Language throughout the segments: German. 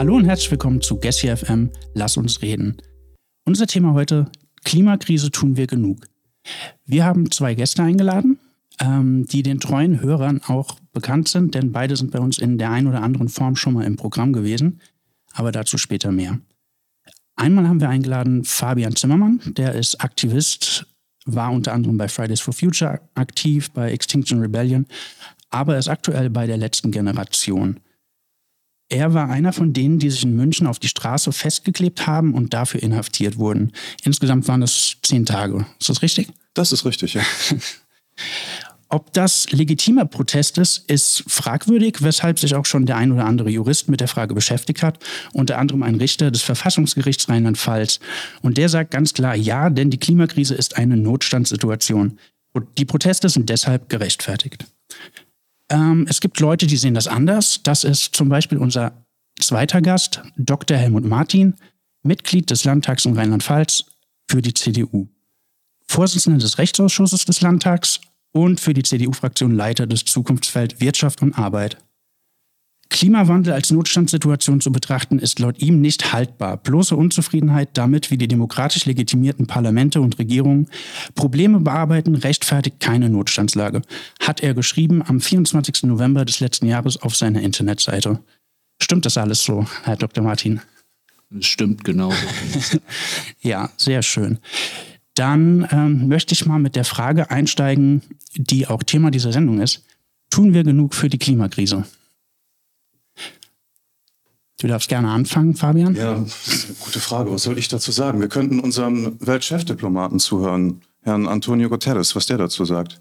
Hallo und herzlich willkommen zu Gessi FM. Lass uns reden. Unser Thema heute: Klimakrise tun wir genug. Wir haben zwei Gäste eingeladen, ähm, die den treuen Hörern auch bekannt sind, denn beide sind bei uns in der einen oder anderen Form schon mal im Programm gewesen. Aber dazu später mehr. Einmal haben wir eingeladen Fabian Zimmermann, der ist Aktivist, war unter anderem bei Fridays for Future aktiv, bei Extinction Rebellion, aber ist aktuell bei der letzten Generation. Er war einer von denen, die sich in München auf die Straße festgeklebt haben und dafür inhaftiert wurden. Insgesamt waren es zehn Tage. Ist das richtig? Das ist richtig, ja. Ob das legitimer Protest ist, ist fragwürdig, weshalb sich auch schon der ein oder andere Jurist mit der Frage beschäftigt hat, unter anderem ein Richter des Verfassungsgerichts Rheinland-Pfalz. Und der sagt ganz klar, ja, denn die Klimakrise ist eine Notstandssituation. Und die Proteste sind deshalb gerechtfertigt. Ähm, es gibt Leute, die sehen das anders. Das ist zum Beispiel unser zweiter Gast, Dr. Helmut Martin, Mitglied des Landtags in Rheinland-Pfalz für die CDU. Vorsitzender des Rechtsausschusses des Landtags und für die CDU-Fraktion Leiter des Zukunftsfeld Wirtschaft und Arbeit. Klimawandel als Notstandssituation zu betrachten, ist laut ihm nicht haltbar. Bloße Unzufriedenheit damit, wie die demokratisch legitimierten Parlamente und Regierungen Probleme bearbeiten, rechtfertigt keine Notstandslage, hat er geschrieben am 24. November des letzten Jahres auf seiner Internetseite. Stimmt das alles so, Herr Dr. Martin? Das stimmt genau. ja, sehr schön. Dann ähm, möchte ich mal mit der Frage einsteigen, die auch Thema dieser Sendung ist. Tun wir genug für die Klimakrise? Du darfst gerne anfangen, Fabian. Ja, gute Frage. Was soll ich dazu sagen? Wir könnten unserem Weltchefdiplomaten zuhören, Herrn Antonio Guterres, was der dazu sagt.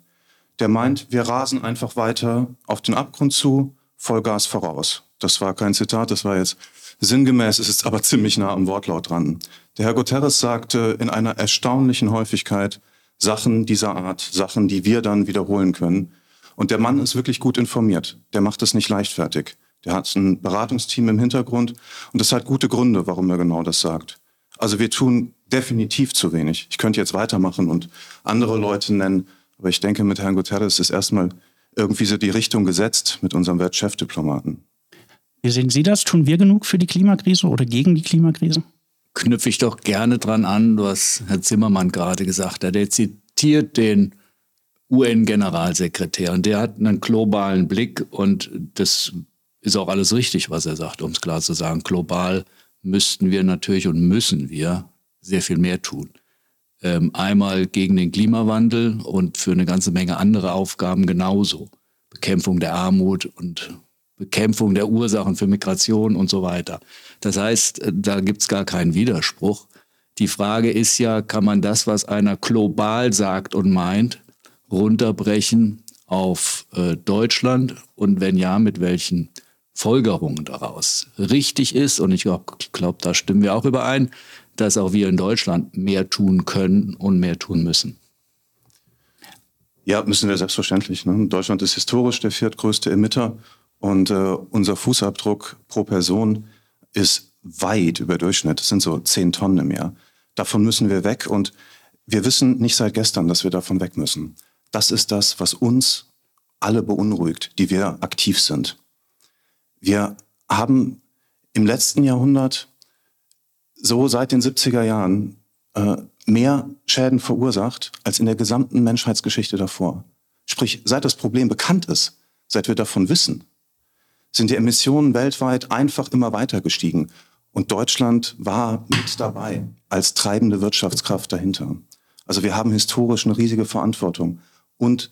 Der meint, wir rasen einfach weiter auf den Abgrund zu, Vollgas voraus. Das war kein Zitat, das war jetzt sinngemäß, es ist aber ziemlich nah am Wortlaut dran. Der Herr Guterres sagte in einer erstaunlichen Häufigkeit Sachen dieser Art, Sachen, die wir dann wiederholen können. Und der Mann ist wirklich gut informiert. Der macht es nicht leichtfertig. Der hat ein Beratungsteam im Hintergrund und das hat gute Gründe, warum er genau das sagt. Also wir tun definitiv zu wenig. Ich könnte jetzt weitermachen und andere Leute nennen, aber ich denke, mit Herrn Guterres ist erstmal irgendwie so die Richtung gesetzt mit unserem Weltchefdiplomaten. Wie sehen Sie das? Tun wir genug für die Klimakrise oder gegen die Klimakrise? Knüpfe ich doch gerne dran an, was Herr Zimmermann gerade gesagt hat. Er zitiert den UN-Generalsekretär und der hat einen globalen Blick und das ist auch alles richtig, was er sagt, um es klar zu sagen. Global müssten wir natürlich und müssen wir sehr viel mehr tun. Ähm, einmal gegen den Klimawandel und für eine ganze Menge andere Aufgaben genauso. Bekämpfung der Armut und Bekämpfung der Ursachen für Migration und so weiter. Das heißt, äh, da gibt es gar keinen Widerspruch. Die Frage ist ja, kann man das, was einer global sagt und meint, runterbrechen auf äh, Deutschland und wenn ja, mit welchen Folgerungen daraus richtig ist. Und ich glaube, glaub, da stimmen wir auch überein, dass auch wir in Deutschland mehr tun können und mehr tun müssen. Ja, müssen wir selbstverständlich. Ne? Deutschland ist historisch der viertgrößte Emitter und äh, unser Fußabdruck pro Person ist weit über Durchschnitt. Das sind so zehn Tonnen im Jahr. Davon müssen wir weg und wir wissen nicht seit gestern, dass wir davon weg müssen. Das ist das, was uns alle beunruhigt, die wir aktiv sind. Wir haben im letzten Jahrhundert so seit den 70er Jahren äh, mehr Schäden verursacht als in der gesamten Menschheitsgeschichte davor. Sprich, seit das Problem bekannt ist, seit wir davon wissen, sind die Emissionen weltweit einfach immer weiter gestiegen. Und Deutschland war mit dabei als treibende Wirtschaftskraft dahinter. Also wir haben historisch eine riesige Verantwortung. Und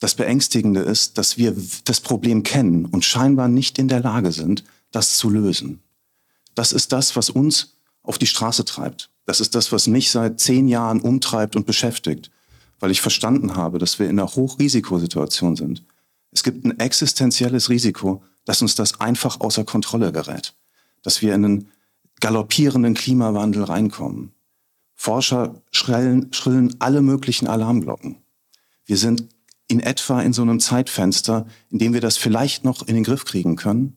das Beängstigende ist, dass wir das Problem kennen und scheinbar nicht in der Lage sind, das zu lösen. Das ist das, was uns auf die Straße treibt. Das ist das, was mich seit zehn Jahren umtreibt und beschäftigt, weil ich verstanden habe, dass wir in einer Hochrisikosituation sind. Es gibt ein existenzielles Risiko, dass uns das einfach außer Kontrolle gerät, dass wir in einen galoppierenden Klimawandel reinkommen. Forscher schrillen, schrillen alle möglichen Alarmglocken. Wir sind in etwa in so einem Zeitfenster, in dem wir das vielleicht noch in den Griff kriegen können,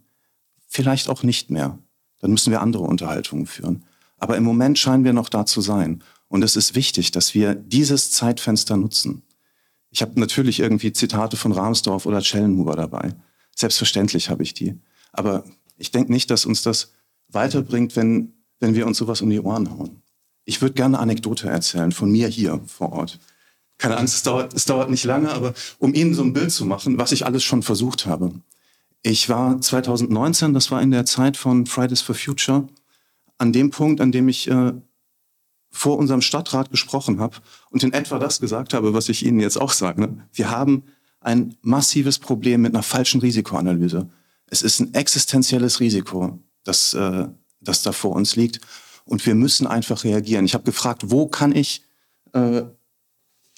vielleicht auch nicht mehr. Dann müssen wir andere Unterhaltungen führen. Aber im Moment scheinen wir noch da zu sein. Und es ist wichtig, dass wir dieses Zeitfenster nutzen. Ich habe natürlich irgendwie Zitate von Rahmsdorf oder Schellenhuber dabei. Selbstverständlich habe ich die. Aber ich denke nicht, dass uns das weiterbringt, wenn, wenn wir uns sowas um die Ohren hauen. Ich würde gerne Anekdote erzählen von mir hier vor Ort. Keine Angst, es dauert, es dauert nicht lange, aber um Ihnen so ein Bild zu machen, was ich alles schon versucht habe. Ich war 2019, das war in der Zeit von Fridays for Future, an dem Punkt, an dem ich äh, vor unserem Stadtrat gesprochen habe und in etwa das gesagt habe, was ich Ihnen jetzt auch sage. Ne? Wir haben ein massives Problem mit einer falschen Risikoanalyse. Es ist ein existenzielles Risiko, das, äh, das da vor uns liegt. Und wir müssen einfach reagieren. Ich habe gefragt, wo kann ich äh,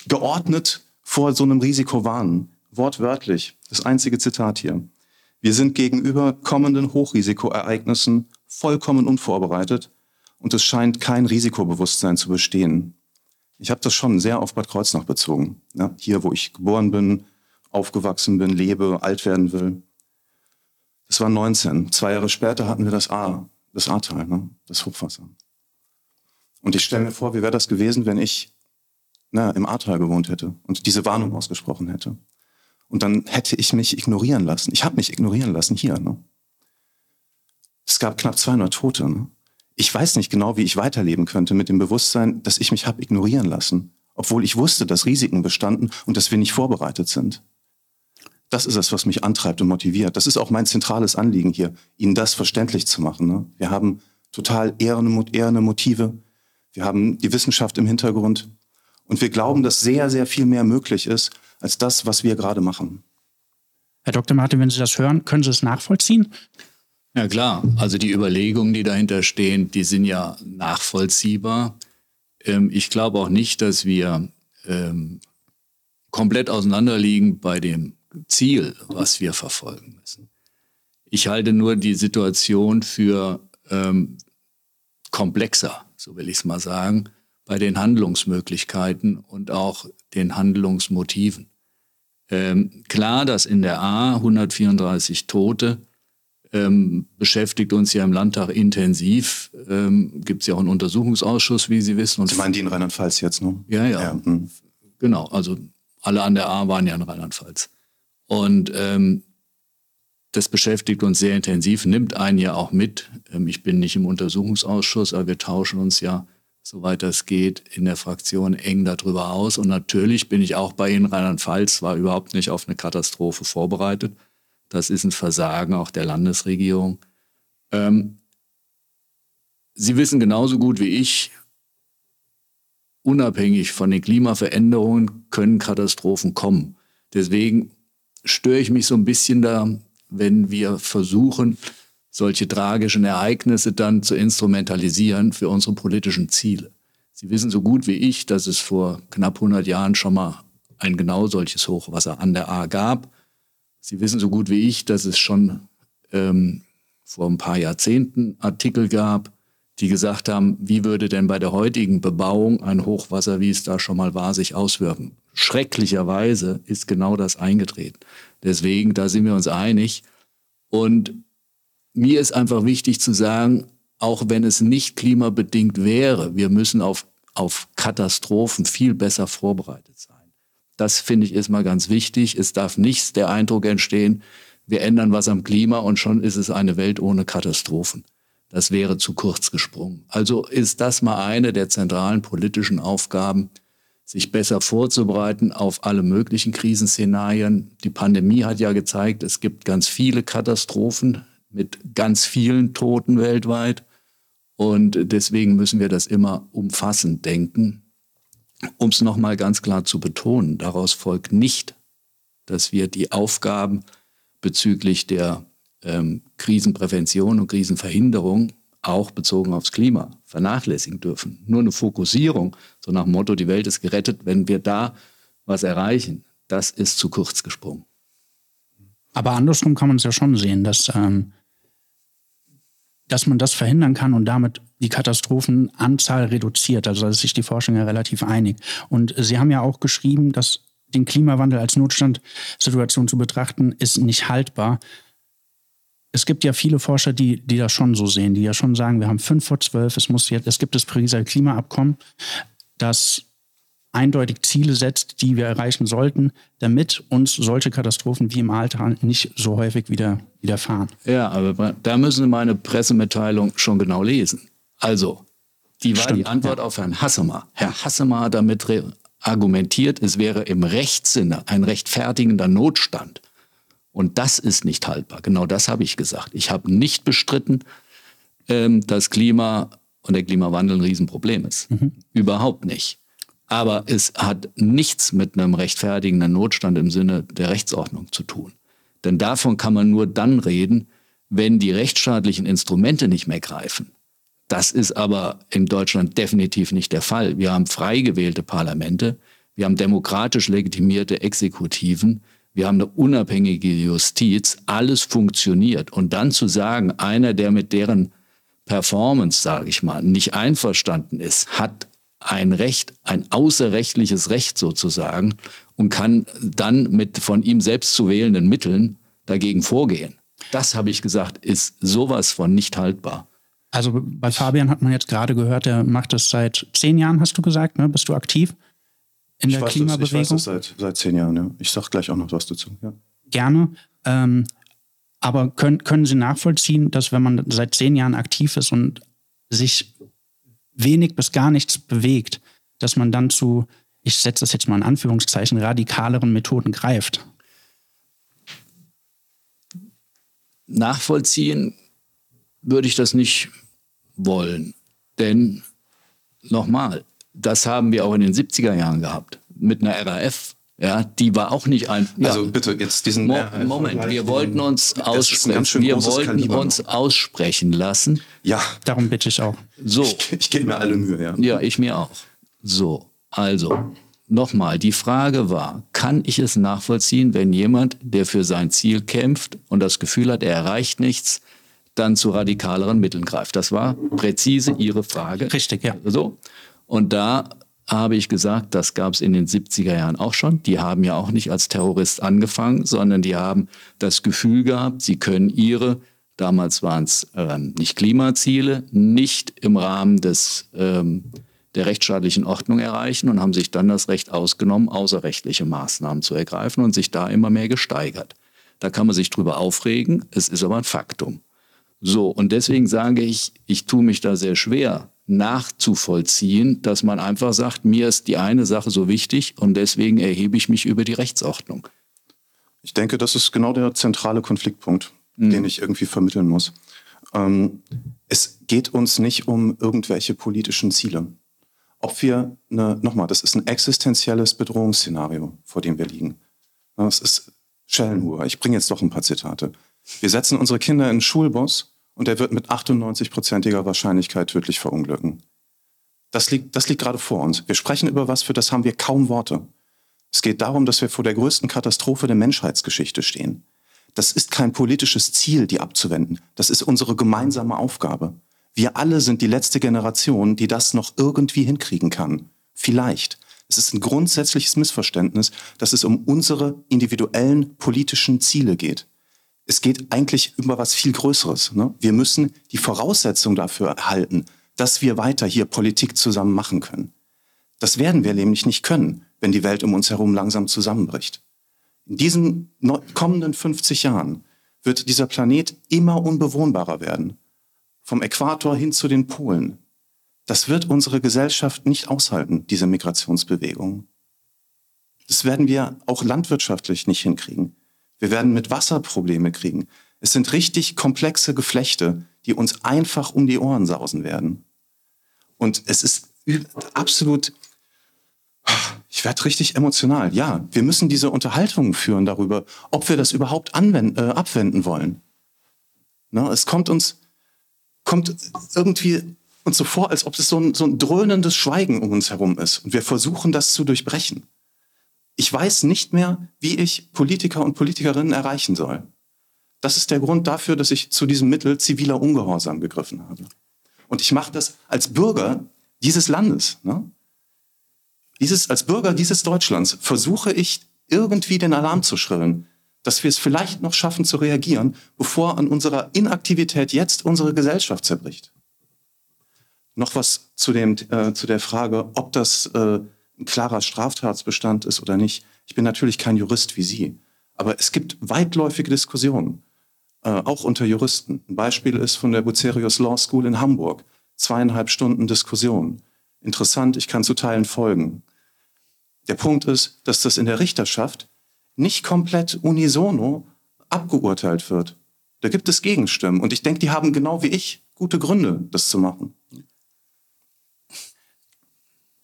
geordnet vor so einem Risiko warnen? Wortwörtlich, das einzige Zitat hier. Wir sind gegenüber kommenden Hochrisikoereignissen vollkommen unvorbereitet und es scheint kein Risikobewusstsein zu bestehen. Ich habe das schon sehr auf Bad Kreuznach bezogen. Ja, hier, wo ich geboren bin, aufgewachsen bin, lebe, alt werden will. Das war 19. Zwei Jahre später hatten wir das A, das Ahrtal, ne? das Hochwasser. Und ich stelle mir vor, wie wäre das gewesen, wenn ich na, im Ahrtal gewohnt hätte und diese Warnung ausgesprochen hätte. Und dann hätte ich mich ignorieren lassen. Ich habe mich ignorieren lassen hier. Ne? Es gab knapp 200 Tote. Ne? Ich weiß nicht genau, wie ich weiterleben könnte mit dem Bewusstsein, dass ich mich habe ignorieren lassen, obwohl ich wusste, dass Risiken bestanden und dass wir nicht vorbereitet sind. Das ist es, was mich antreibt und motiviert. Das ist auch mein zentrales Anliegen hier, Ihnen das verständlich zu machen. Ne? Wir haben total ehrende, ehrende Motive. Wir haben die Wissenschaft im Hintergrund. Und wir glauben, dass sehr, sehr viel mehr möglich ist als das, was wir gerade machen. Herr Dr. Martin, wenn Sie das hören, können Sie es nachvollziehen? Ja klar, also die Überlegungen, die dahinter stehen, die sind ja nachvollziehbar. Ähm, ich glaube auch nicht, dass wir ähm, komplett auseinanderliegen bei dem Ziel, was wir verfolgen müssen. Ich halte nur die Situation für ähm, komplexer, so will ich es mal sagen, bei den Handlungsmöglichkeiten und auch den Handlungsmotiven. Ähm, klar, dass in der A 134 Tote ähm, beschäftigt uns ja im Landtag intensiv. Ähm, Gibt es ja auch einen Untersuchungsausschuss, wie Sie wissen. Und Sie meinen die in Rheinland-Pfalz jetzt, ne? Ja, ja. ja hm. Genau, also alle an der A waren ja in Rheinland-Pfalz. Und ähm, das beschäftigt uns sehr intensiv, nimmt einen ja auch mit. Ähm, ich bin nicht im Untersuchungsausschuss, aber wir tauschen uns ja soweit das geht, in der Fraktion eng darüber aus. Und natürlich bin ich auch bei Ihnen, Rheinland-Pfalz, war überhaupt nicht auf eine Katastrophe vorbereitet. Das ist ein Versagen auch der Landesregierung. Ähm, Sie wissen genauso gut wie ich, unabhängig von den Klimaveränderungen können Katastrophen kommen. Deswegen störe ich mich so ein bisschen da, wenn wir versuchen, solche tragischen Ereignisse dann zu instrumentalisieren für unsere politischen Ziele. Sie wissen so gut wie ich, dass es vor knapp 100 Jahren schon mal ein genau solches Hochwasser an der A gab. Sie wissen so gut wie ich, dass es schon ähm, vor ein paar Jahrzehnten Artikel gab, die gesagt haben, wie würde denn bei der heutigen Bebauung ein Hochwasser, wie es da schon mal war, sich auswirken. Schrecklicherweise ist genau das eingetreten. Deswegen, da sind wir uns einig. Und mir ist einfach wichtig zu sagen, auch wenn es nicht klimabedingt wäre, wir müssen auf, auf Katastrophen viel besser vorbereitet sein. Das finde ich erstmal ganz wichtig. Es darf nicht der Eindruck entstehen, wir ändern was am Klima und schon ist es eine Welt ohne Katastrophen. Das wäre zu kurz gesprungen. Also ist das mal eine der zentralen politischen Aufgaben, sich besser vorzubereiten auf alle möglichen Krisenszenarien. Die Pandemie hat ja gezeigt, es gibt ganz viele Katastrophen, mit ganz vielen Toten weltweit. Und deswegen müssen wir das immer umfassend denken. Um es nochmal ganz klar zu betonen, daraus folgt nicht, dass wir die Aufgaben bezüglich der ähm, Krisenprävention und Krisenverhinderung auch bezogen aufs Klima vernachlässigen dürfen. Nur eine Fokussierung, so nach dem Motto, die Welt ist gerettet, wenn wir da was erreichen, das ist zu kurz gesprungen. Aber andersrum kann man es ja schon sehen, dass ähm, dass man das verhindern kann und damit die Katastrophenanzahl reduziert. Also da ist sich die Forschung ja relativ einig. Und Sie haben ja auch geschrieben, dass den Klimawandel als Notstandsituation zu betrachten, ist nicht haltbar. Es gibt ja viele Forscher, die, die das schon so sehen, die ja schon sagen, wir haben fünf vor zwölf, es muss jetzt, es gibt das Pariser Klimaabkommen, das eindeutig Ziele setzt, die wir erreichen sollten, damit uns solche Katastrophen wie im Alter nicht so häufig wieder widerfahren. Ja, aber da müssen Sie meine Pressemitteilung schon genau lesen. Also, die war Stimmt, die Antwort ja. auf Herrn Hassemer. Herr Hassemer hat damit argumentiert, es wäre im Rechtssinne ein rechtfertigender Notstand. Und das ist nicht haltbar. Genau das habe ich gesagt. Ich habe nicht bestritten, ähm, dass Klima und der Klimawandel ein Riesenproblem ist. Mhm. Überhaupt nicht. Aber es hat nichts mit einem rechtfertigenden Notstand im Sinne der Rechtsordnung zu tun. Denn davon kann man nur dann reden, wenn die rechtsstaatlichen Instrumente nicht mehr greifen. Das ist aber in Deutschland definitiv nicht der Fall. Wir haben frei gewählte Parlamente, wir haben demokratisch legitimierte Exekutiven, wir haben eine unabhängige Justiz, alles funktioniert. Und dann zu sagen, einer, der mit deren Performance, sage ich mal, nicht einverstanden ist, hat ein Recht, ein außerrechtliches Recht sozusagen und kann dann mit von ihm selbst zu wählenden Mitteln dagegen vorgehen. Das habe ich gesagt, ist sowas von nicht haltbar. Also bei Fabian hat man jetzt gerade gehört, der macht das seit zehn Jahren, hast du gesagt, ne? Bist du aktiv in ich der Klimabewegung? Das, ich weiß das seit, seit zehn Jahren, ja. Ich sage gleich auch noch was dazu. Ja. Gerne. Ähm, aber können, können Sie nachvollziehen, dass wenn man seit zehn Jahren aktiv ist und sich wenig bis gar nichts bewegt, dass man dann zu, ich setze das jetzt mal in Anführungszeichen, radikaleren Methoden greift? Nachvollziehen würde ich das nicht wollen. Denn nochmal, das haben wir auch in den 70er Jahren gehabt mit einer RAF. Ja, die war auch nicht ein. Ja. Also bitte jetzt diesen. Mo Moment, wir wollten uns aussprechen. Wir wollten Kaliber uns noch. aussprechen lassen. Ja. Darum bitte ich auch. So. Ich, ich gebe mir alle Mühe, ja. Ja, ich mir auch. So, also nochmal, die Frage war, kann ich es nachvollziehen, wenn jemand, der für sein Ziel kämpft und das Gefühl hat, er erreicht nichts, dann zu radikaleren Mitteln greift? Das war präzise Ihre Frage. Richtig, ja. So. Und da habe ich gesagt, das gab es in den 70er Jahren auch schon. Die haben ja auch nicht als Terrorist angefangen, sondern die haben das Gefühl gehabt, sie können ihre, damals waren es ähm, nicht Klimaziele, nicht im Rahmen des, ähm, der rechtsstaatlichen Ordnung erreichen und haben sich dann das Recht ausgenommen, außerrechtliche Maßnahmen zu ergreifen und sich da immer mehr gesteigert. Da kann man sich drüber aufregen, es ist aber ein Faktum. So, und deswegen sage ich, ich tue mich da sehr schwer, nachzuvollziehen, dass man einfach sagt, mir ist die eine Sache so wichtig und deswegen erhebe ich mich über die Rechtsordnung. Ich denke, das ist genau der zentrale Konfliktpunkt, mhm. den ich irgendwie vermitteln muss. Ähm, es geht uns nicht um irgendwelche politischen Ziele. Ob wir, eine, nochmal, das ist ein existenzielles Bedrohungsszenario, vor dem wir liegen. Das ist Schellenhuhr. Ich bringe jetzt doch ein paar Zitate. Wir setzen unsere Kinder in einen Schulbus und er wird mit 98-prozentiger Wahrscheinlichkeit tödlich verunglücken. Das liegt, das liegt gerade vor uns. Wir sprechen über was, für das haben wir kaum Worte. Es geht darum, dass wir vor der größten Katastrophe der Menschheitsgeschichte stehen. Das ist kein politisches Ziel, die abzuwenden. Das ist unsere gemeinsame Aufgabe. Wir alle sind die letzte Generation, die das noch irgendwie hinkriegen kann. Vielleicht. Es ist ein grundsätzliches Missverständnis, dass es um unsere individuellen politischen Ziele geht es geht eigentlich über was viel Größeres. Ne? Wir müssen die Voraussetzung dafür erhalten, dass wir weiter hier Politik zusammen machen können. Das werden wir nämlich nicht können, wenn die Welt um uns herum langsam zusammenbricht. In diesen kommenden 50 Jahren wird dieser Planet immer unbewohnbarer werden. Vom Äquator hin zu den Polen. Das wird unsere Gesellschaft nicht aushalten, diese Migrationsbewegung. Das werden wir auch landwirtschaftlich nicht hinkriegen. Wir werden mit Wasser Probleme kriegen. Es sind richtig komplexe Geflechte, die uns einfach um die Ohren sausen werden. Und es ist absolut, ich werde richtig emotional. Ja, wir müssen diese Unterhaltungen führen darüber, ob wir das überhaupt anwenden, äh, abwenden wollen. Na, es kommt uns, kommt irgendwie uns so vor, als ob es so ein, so ein dröhnendes Schweigen um uns herum ist. Und wir versuchen das zu durchbrechen. Ich weiß nicht mehr, wie ich Politiker und Politikerinnen erreichen soll. Das ist der Grund dafür, dass ich zu diesem Mittel ziviler Ungehorsam gegriffen habe. Und ich mache das als Bürger dieses Landes. Ne? Dieses, als Bürger dieses Deutschlands versuche ich irgendwie den Alarm zu schrillen, dass wir es vielleicht noch schaffen zu reagieren, bevor an unserer Inaktivität jetzt unsere Gesellschaft zerbricht. Noch was zu, dem, äh, zu der Frage, ob das äh, ein klarer Straftatsbestand ist oder nicht. Ich bin natürlich kein Jurist wie Sie, aber es gibt weitläufige Diskussionen, äh, auch unter Juristen. Ein Beispiel ist von der Bucerius Law School in Hamburg. Zweieinhalb Stunden Diskussion. Interessant, ich kann zu Teilen folgen. Der Punkt ist, dass das in der Richterschaft nicht komplett unisono abgeurteilt wird. Da gibt es Gegenstimmen. Und ich denke, die haben genau wie ich gute Gründe, das zu machen.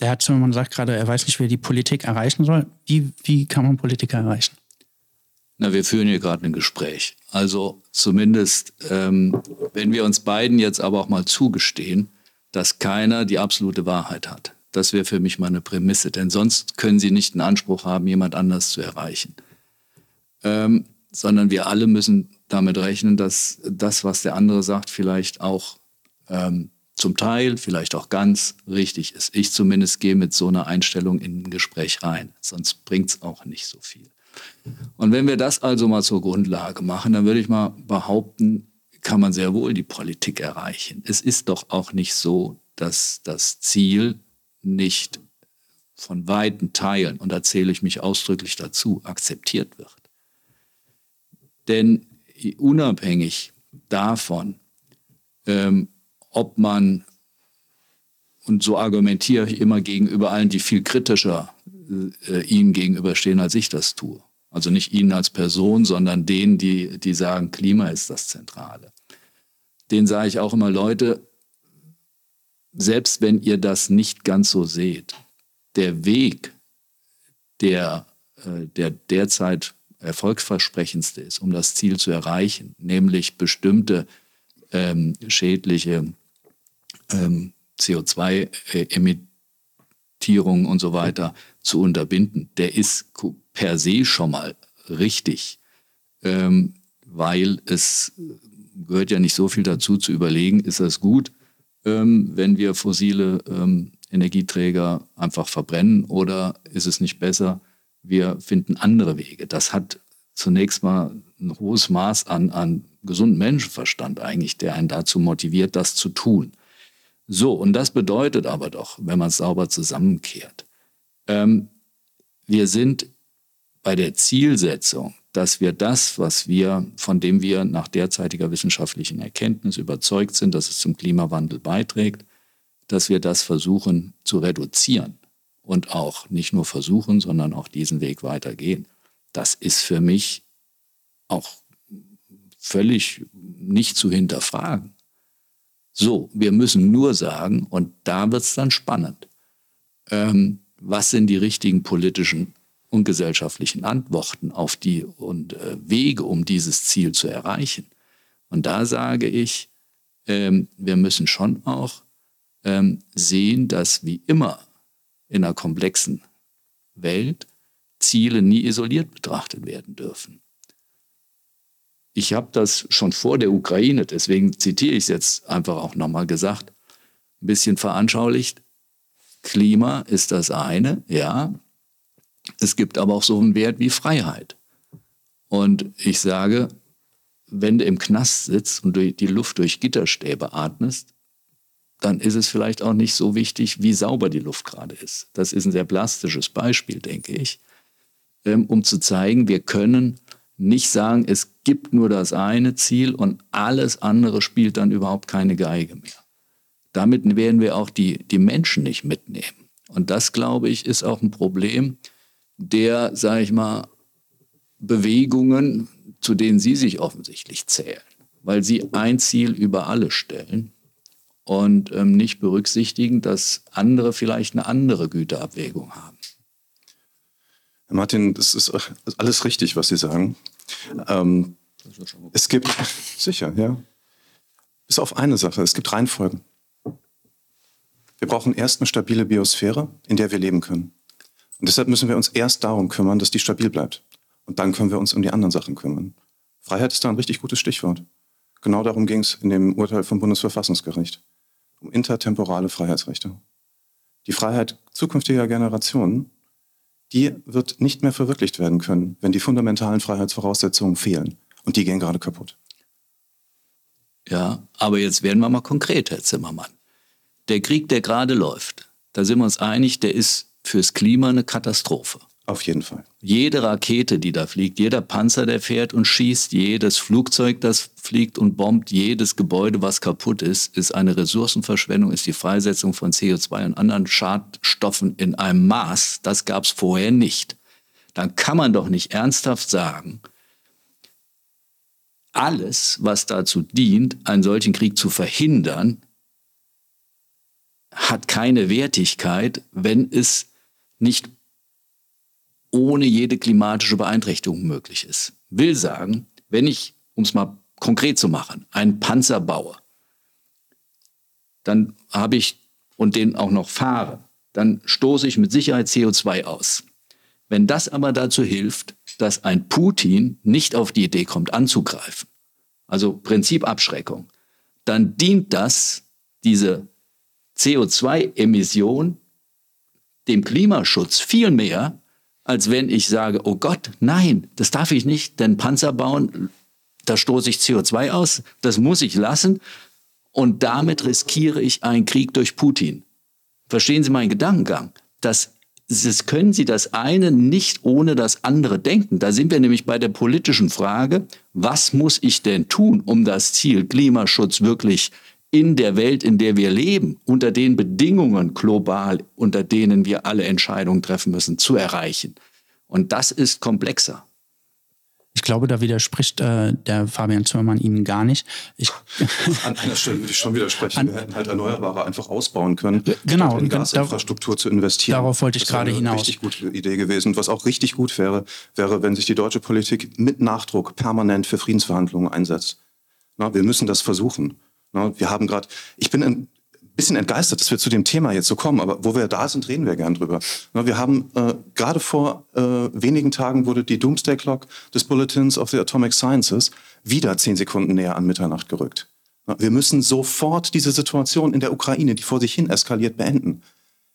Der Herr Zimmermann sagt gerade, er weiß nicht, wer die Politik erreichen soll. Wie, wie kann man Politiker erreichen? Na, wir führen hier gerade ein Gespräch. Also zumindest, ähm, wenn wir uns beiden jetzt aber auch mal zugestehen, dass keiner die absolute Wahrheit hat. Das wäre für mich mal eine Prämisse, denn sonst können Sie nicht einen Anspruch haben, jemand anders zu erreichen. Ähm, sondern wir alle müssen damit rechnen, dass das, was der andere sagt, vielleicht auch ähm, zum Teil, vielleicht auch ganz richtig ist. Ich zumindest gehe mit so einer Einstellung in ein Gespräch rein, sonst bringt es auch nicht so viel. Und wenn wir das also mal zur Grundlage machen, dann würde ich mal behaupten, kann man sehr wohl die Politik erreichen. Es ist doch auch nicht so, dass das Ziel nicht von weiten Teilen, und da zähle ich mich ausdrücklich dazu, akzeptiert wird. Denn unabhängig davon, ähm, ob man, und so argumentiere ich immer gegenüber allen, die viel kritischer äh, ihnen gegenüberstehen, als ich das tue. Also nicht ihnen als Person, sondern denen, die, die sagen, Klima ist das Zentrale. Den sage ich auch immer, Leute, selbst wenn ihr das nicht ganz so seht, der Weg, der, äh, der derzeit erfolgsversprechendste ist, um das Ziel zu erreichen, nämlich bestimmte ähm, schädliche ähm, CO2-Emittierungen und so weiter zu unterbinden, der ist per se schon mal richtig, ähm, weil es gehört ja nicht so viel dazu zu überlegen, ist das gut, ähm, wenn wir fossile ähm, Energieträger einfach verbrennen oder ist es nicht besser, wir finden andere Wege. Das hat zunächst mal ein hohes Maß an, an gesundem Menschenverstand eigentlich, der einen dazu motiviert, das zu tun. So, und das bedeutet aber doch, wenn man es sauber zusammenkehrt, ähm, wir sind bei der Zielsetzung, dass wir das, was wir, von dem wir nach derzeitiger wissenschaftlichen Erkenntnis überzeugt sind, dass es zum Klimawandel beiträgt, dass wir das versuchen zu reduzieren und auch nicht nur versuchen, sondern auch diesen Weg weitergehen. Das ist für mich auch völlig nicht zu hinterfragen. So, wir müssen nur sagen, und da wird es dann spannend, ähm, was sind die richtigen politischen und gesellschaftlichen Antworten auf die und äh, Wege, um dieses Ziel zu erreichen. Und da sage ich, ähm, wir müssen schon auch ähm, sehen, dass wie immer in einer komplexen Welt Ziele nie isoliert betrachtet werden dürfen. Ich habe das schon vor der Ukraine, deswegen zitiere ich es jetzt einfach auch nochmal gesagt, ein bisschen veranschaulicht. Klima ist das eine, ja. Es gibt aber auch so einen Wert wie Freiheit. Und ich sage, wenn du im Knast sitzt und die Luft durch Gitterstäbe atmest, dann ist es vielleicht auch nicht so wichtig, wie sauber die Luft gerade ist. Das ist ein sehr plastisches Beispiel, denke ich, ähm, um zu zeigen, wir können nicht sagen, es gibt nur das eine Ziel und alles andere spielt dann überhaupt keine Geige mehr. Damit werden wir auch die, die Menschen nicht mitnehmen. Und das, glaube ich, ist auch ein Problem der, sage ich mal, Bewegungen, zu denen Sie sich offensichtlich zählen, weil Sie ein Ziel über alle stellen und ähm, nicht berücksichtigen, dass andere vielleicht eine andere Güterabwägung haben. Martin, das ist alles richtig, was Sie sagen. Ähm, es gibt, sicher, ja. Bis auf eine Sache, es gibt Reihenfolgen. Wir brauchen erst eine stabile Biosphäre, in der wir leben können. Und deshalb müssen wir uns erst darum kümmern, dass die stabil bleibt. Und dann können wir uns um die anderen Sachen kümmern. Freiheit ist da ein richtig gutes Stichwort. Genau darum ging es in dem Urteil vom Bundesverfassungsgericht. Um intertemporale Freiheitsrechte. Die Freiheit zukünftiger Generationen, die wird nicht mehr verwirklicht werden können, wenn die fundamentalen Freiheitsvoraussetzungen fehlen. Und die gehen gerade kaputt. Ja, aber jetzt werden wir mal konkret, Herr Zimmermann. Der Krieg, der gerade läuft, da sind wir uns einig, der ist fürs Klima eine Katastrophe. Auf jeden Fall. Jede Rakete, die da fliegt, jeder Panzer, der fährt und schießt, jedes Flugzeug, das fliegt und bombt, jedes Gebäude, was kaputt ist, ist eine Ressourcenverschwendung, ist die Freisetzung von CO2 und anderen Schadstoffen in einem Maß, das gab es vorher nicht. Dann kann man doch nicht ernsthaft sagen, alles, was dazu dient, einen solchen Krieg zu verhindern, hat keine Wertigkeit, wenn es nicht ohne jede klimatische Beeinträchtigung möglich ist. Will sagen, wenn ich, um es mal konkret zu machen, einen Panzer baue, dann habe ich und den auch noch fahre, dann stoße ich mit Sicherheit CO2 aus. Wenn das aber dazu hilft, dass ein Putin nicht auf die Idee kommt, anzugreifen, also Prinzipabschreckung, dann dient das, diese CO2-Emission, dem Klimaschutz viel mehr, als wenn ich sage, oh Gott, nein, das darf ich nicht, denn Panzer bauen, da stoße ich CO2 aus, das muss ich lassen und damit riskiere ich einen Krieg durch Putin. Verstehen Sie meinen Gedankengang? Das, das können Sie das eine nicht ohne das andere denken. Da sind wir nämlich bei der politischen Frage, was muss ich denn tun, um das Ziel Klimaschutz wirklich in der Welt, in der wir leben, unter den Bedingungen global, unter denen wir alle Entscheidungen treffen müssen, zu erreichen. Und das ist komplexer. Ich glaube, da widerspricht äh, der Fabian Zimmermann Ihnen gar nicht. Ich, An einer Stelle würde ich schon widersprechen. An, wir hätten halt Erneuerbare einfach ausbauen können, genau, in Gasinfrastruktur zu investieren. Darauf wollte ich das gerade eine hinaus. Richtig gute Idee gewesen. Was auch richtig gut wäre, wäre, wenn sich die deutsche Politik mit Nachdruck permanent für Friedensverhandlungen einsetzt. Na, wir müssen das versuchen. Na, wir haben gerade, ich bin ein bisschen entgeistert, dass wir zu dem Thema jetzt so kommen, aber wo wir da sind, reden wir gern drüber. Na, wir haben äh, gerade vor äh, wenigen Tagen wurde die Doomsday Clock des Bulletins of the Atomic Sciences wieder zehn Sekunden näher an Mitternacht gerückt. Na, wir müssen sofort diese Situation in der Ukraine, die vor sich hin eskaliert, beenden.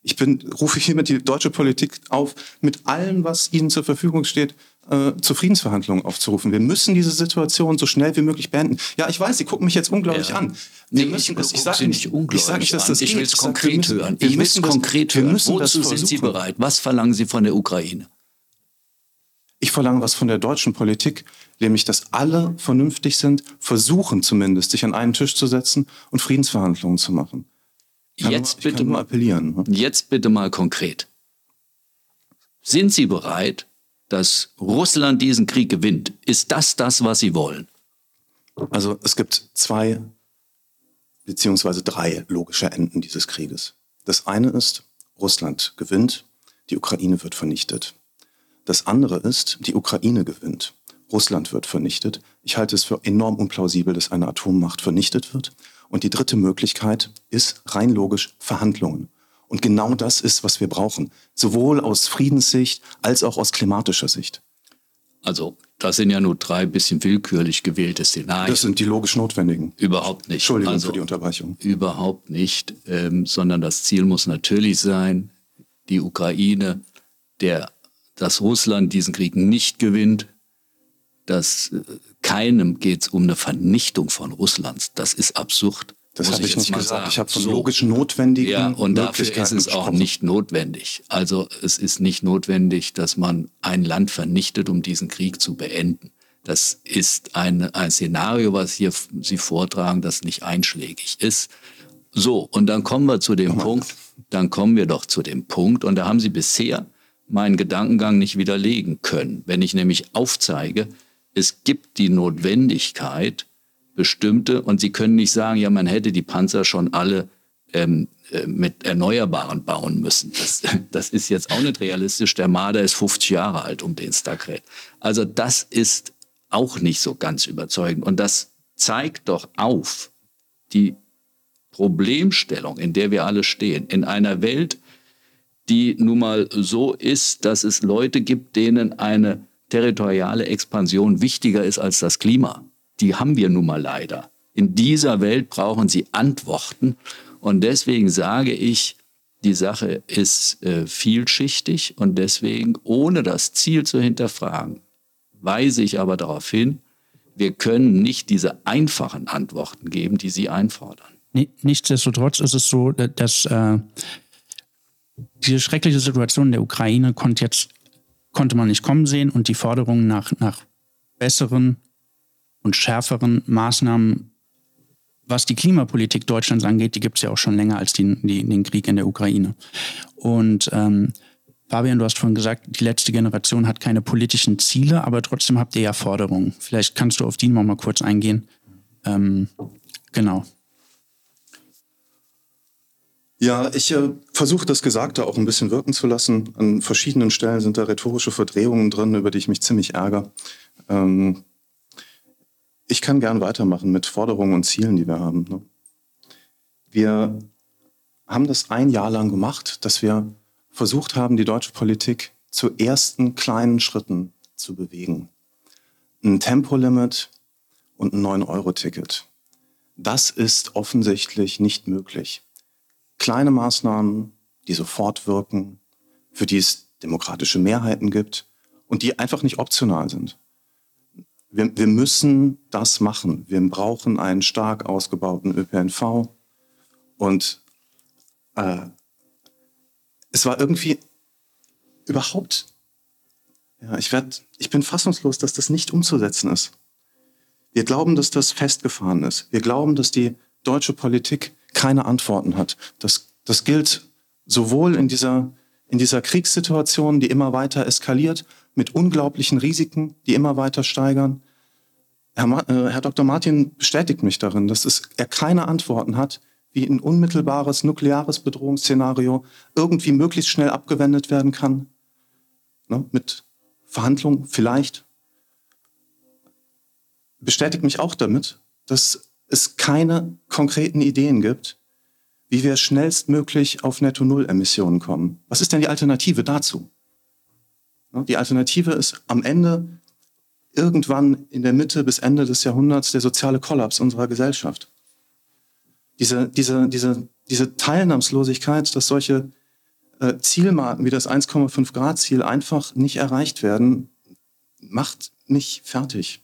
Ich bin, rufe hiermit die deutsche Politik auf, mit allem, was ihnen zur Verfügung steht, äh, zu Friedensverhandlungen aufzurufen. Wir müssen diese Situation so schnell wie möglich beenden. Ja, ich weiß, Sie gucken mich jetzt unglaublich Ja. an. Nee, Wir müssen ich es- gucke sag Sie nicht unglaublich Ich sage nicht, dass das Ich will es sag, konkret müssen- hören. wir Ich will es konkret hören. Wozu sind Sie bereit? Was verlangen Sie von der Ukraine? Ich verlange was von der deutschen Politik, nämlich, dass alle vernünftig sind, versuchen zumindest, sich an einen Tisch zu setzen und Friedensverhandlungen zu machen. Ich kann Jetzt nur, ich bitte mal- appellieren. ne? Jetzt bitte mal konkret. Sind Sie bereit, dass Russland diesen Krieg gewinnt? Ist das das, was Sie wollen? Also es gibt zwei beziehungsweise drei logische Enden dieses Krieges. Das eine ist, Russland gewinnt, die Ukraine wird vernichtet. Das andere ist, die Ukraine gewinnt, Russland wird vernichtet. Ich halte es für enorm unplausibel, dass eine Atommacht vernichtet wird. Und die dritte Möglichkeit ist rein logisch Verhandlungen. Und genau das ist, was wir brauchen, sowohl aus Friedenssicht als auch aus klimatischer Sicht. Also, das sind ja nur drei bisschen willkürlich gewählte Szenarien. Das sind die logisch notwendigen. überhaupt nicht. Entschuldigung also, für die Unterbrechung. Überhaupt nicht, ähm, sondern das Ziel muss natürlich sein, die Ukraine, der, dass Russland diesen Krieg nicht gewinnt, dass äh, keinem geht es um eine Vernichtung von Russlands. Das ist absurd. Das habe ich jetzt nicht gesagt. sagen. Ich habe von So. logisch notwendigen Ja, und dafür ist es auch nicht notwendig. Also es ist nicht notwendig, dass man ein Land vernichtet, um diesen Krieg zu beenden. Das ist ein, ein Szenario, was hier Sie vortragen, das nicht einschlägig ist. So, und dann kommen wir zu dem Punkt, dann kommen wir doch zu dem Punkt, und da haben Sie bisher meinen Gedankengang nicht widerlegen können. Wenn ich nämlich aufzeige, es gibt die Notwendigkeit, bestimmte, und Sie können nicht sagen, ja, man hätte die Panzer schon alle ähm, äh, mit Erneuerbaren bauen müssen. Das, das ist jetzt auch nicht realistisch. Der Marder ist 50 Jahre alt, um den es da geht. Also das ist auch nicht so ganz überzeugend. Und das zeigt doch auf die Problemstellung, in der wir alle stehen. In einer Welt, die nun mal so ist, dass es Leute gibt, denen eine territoriale Expansion wichtiger ist als das Klima. Die haben wir nun mal leider. In dieser Welt brauchen sie Antworten. Und deswegen sage ich, die Sache ist äh, vielschichtig und deswegen, ohne das Ziel zu hinterfragen, weise ich aber darauf hin, wir können nicht diese einfachen Antworten geben, die Sie einfordern. Ni- Nichtsdestotrotz ist es so, dass äh, diese schreckliche Situation der Ukraine konnte jetzt konnte man nicht kommen sehen und die Forderungen nach, nach besseren und schärferen Maßnahmen, was die Klimapolitik Deutschlands angeht, die gibt es ja auch schon länger als die, die, den Krieg in der Ukraine. Und ähm, Fabian, du hast vorhin gesagt, die letzte Generation hat keine politischen Ziele, aber trotzdem habt ihr ja Forderungen. Vielleicht kannst du auf die noch mal kurz eingehen. Ähm, genau. Ja, ich äh, versuche das Gesagte auch ein bisschen wirken zu lassen. An verschiedenen Stellen sind da rhetorische Verdrehungen drin, über die ich mich ziemlich ärgere. Ähm, ich kann gern weitermachen mit Forderungen und Zielen, die wir haben. Ne? Wir haben das ein Jahr lang gemacht, dass wir versucht haben, die deutsche Politik zu ersten kleinen Schritten zu bewegen. Ein Tempolimit und ein 9-Euro-Ticket. Das ist offensichtlich nicht möglich kleine Maßnahmen, die sofort wirken, für die es demokratische Mehrheiten gibt und die einfach nicht optional sind. Wir, wir müssen das machen. Wir brauchen einen stark ausgebauten ÖPNV. Und äh, es war irgendwie überhaupt, ja, ich, werd, ich bin fassungslos, dass das nicht umzusetzen ist. Wir glauben, dass das festgefahren ist. Wir glauben, dass die deutsche Politik keine Antworten hat. Das, das gilt sowohl in dieser, in dieser Kriegssituation, die immer weiter eskaliert, mit unglaublichen Risiken, die immer weiter steigern. Herr, äh, Herr Dr. Martin bestätigt mich darin, dass es, er keine Antworten hat, wie ein unmittelbares nukleares Bedrohungsszenario irgendwie möglichst schnell abgewendet werden kann. Ne, mit Verhandlungen vielleicht. Bestätigt mich auch damit, dass es keine konkreten Ideen gibt, wie wir schnellstmöglich auf Netto-Null-Emissionen kommen. Was ist denn die Alternative dazu? Die Alternative ist am Ende irgendwann in der Mitte bis Ende des Jahrhunderts der soziale Kollaps unserer Gesellschaft. Diese, diese, diese, diese Teilnahmslosigkeit, dass solche äh, Zielmarken wie das 1,5 Grad Ziel einfach nicht erreicht werden, macht mich fertig.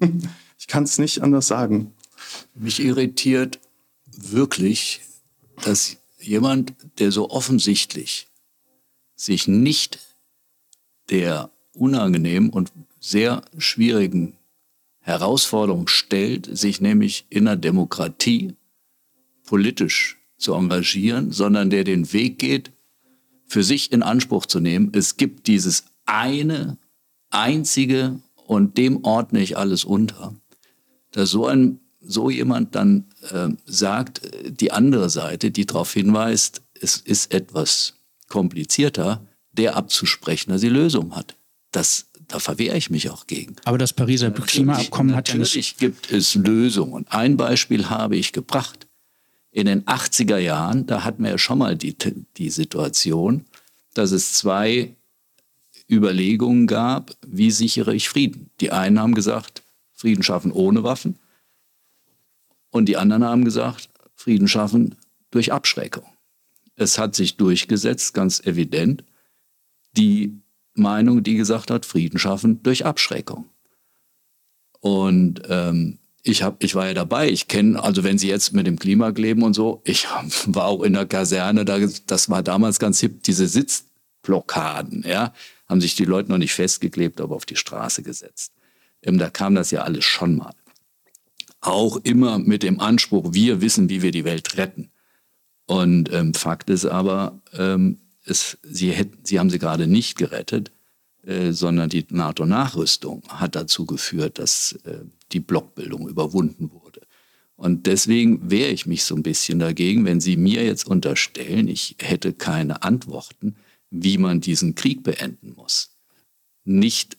ich kann es nicht anders sagen. Mich irritiert wirklich, dass jemand, der so offensichtlich sich nicht der unangenehmen und sehr schwierigen Herausforderung stellt, sich nämlich in der Demokratie politisch zu engagieren, sondern der den Weg geht, für sich in Anspruch zu nehmen, es gibt dieses eine, einzige und dem ordne ich alles unter. Dass so ein so jemand dann äh, sagt, die andere Seite, die darauf hinweist, es ist etwas komplizierter, der abzusprechen, dass sie Lösung hat. Das, da verwehre ich mich auch gegen. Aber das Pariser natürlich, Klimaabkommen hat ja nicht... Natürlich gibt es Lösungen. Ein Beispiel habe ich gebracht. In den 80er Jahren, da hatten wir ja schon mal die, die Situation, dass es zwei Überlegungen gab, wie sichere ich Frieden. Die einen haben gesagt, Frieden schaffen ohne Waffen. Und die anderen haben gesagt, Frieden schaffen durch Abschreckung. Es hat sich durchgesetzt, ganz evident, die Meinung, die gesagt hat, Frieden schaffen durch Abschreckung. Und ähm, ich, hab, ich war ja dabei. Ich kenne, also wenn Sie jetzt mit dem Klima kleben und so, ich war auch in der Kaserne, da, das war damals ganz hip, diese Sitzblockaden, ja, haben sich die Leute noch nicht festgeklebt, aber auf die Straße gesetzt. Ähm, da kam das ja alles schon mal auch immer mit dem Anspruch, wir wissen, wie wir die Welt retten. Und ähm, Fakt ist aber, ähm, es, sie, hätten, sie haben sie gerade nicht gerettet, äh, sondern die NATO-Nachrüstung hat dazu geführt, dass äh, die Blockbildung überwunden wurde. Und deswegen wehre ich mich so ein bisschen dagegen, wenn Sie mir jetzt unterstellen, ich hätte keine Antworten, wie man diesen Krieg beenden muss. Nicht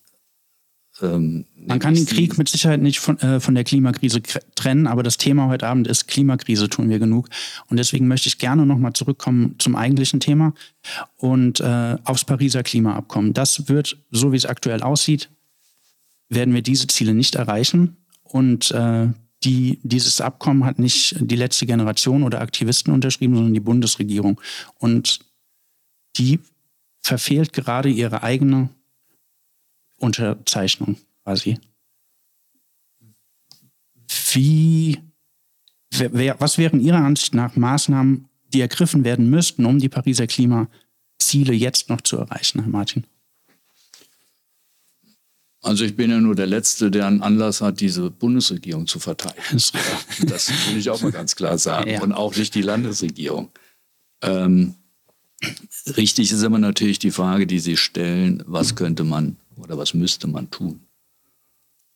ähm, Man kann den Krieg mit Sicherheit nicht von, äh, von der Klimakrise trennen, aber das Thema heute Abend ist Klimakrise, tun wir genug. Und deswegen möchte ich gerne nochmal zurückkommen zum eigentlichen Thema und äh, aufs Pariser Klimaabkommen. Das wird, so wie es aktuell aussieht, werden wir diese Ziele nicht erreichen. Und äh, die, dieses Abkommen hat nicht die letzte Generation oder Aktivisten unterschrieben, sondern die Bundesregierung. Und die verfehlt gerade ihre eigene Unterzeichnung quasi. Wie, wer, was wären Ihrer Ansicht nach Maßnahmen, die ergriffen werden müssten, um die Pariser Klimaziele jetzt noch zu erreichen, Herr Martin? Also ich bin ja nur der Letzte, der einen Anlass hat, diese Bundesregierung zu verteidigen. Das will ich auch mal ganz klar sagen. Ja. Und auch nicht die Landesregierung. Ähm, richtig ist aber natürlich die Frage, die Sie stellen, was könnte man oder was müsste man tun?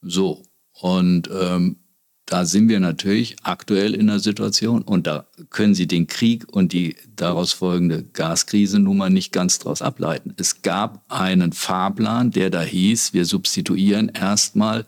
So, und ähm, da sind wir natürlich aktuell in der Situation und da können Sie den Krieg und die daraus folgende Gaskrise nun mal nicht ganz daraus ableiten. Es gab einen Fahrplan, der da hieß, wir substituieren erstmal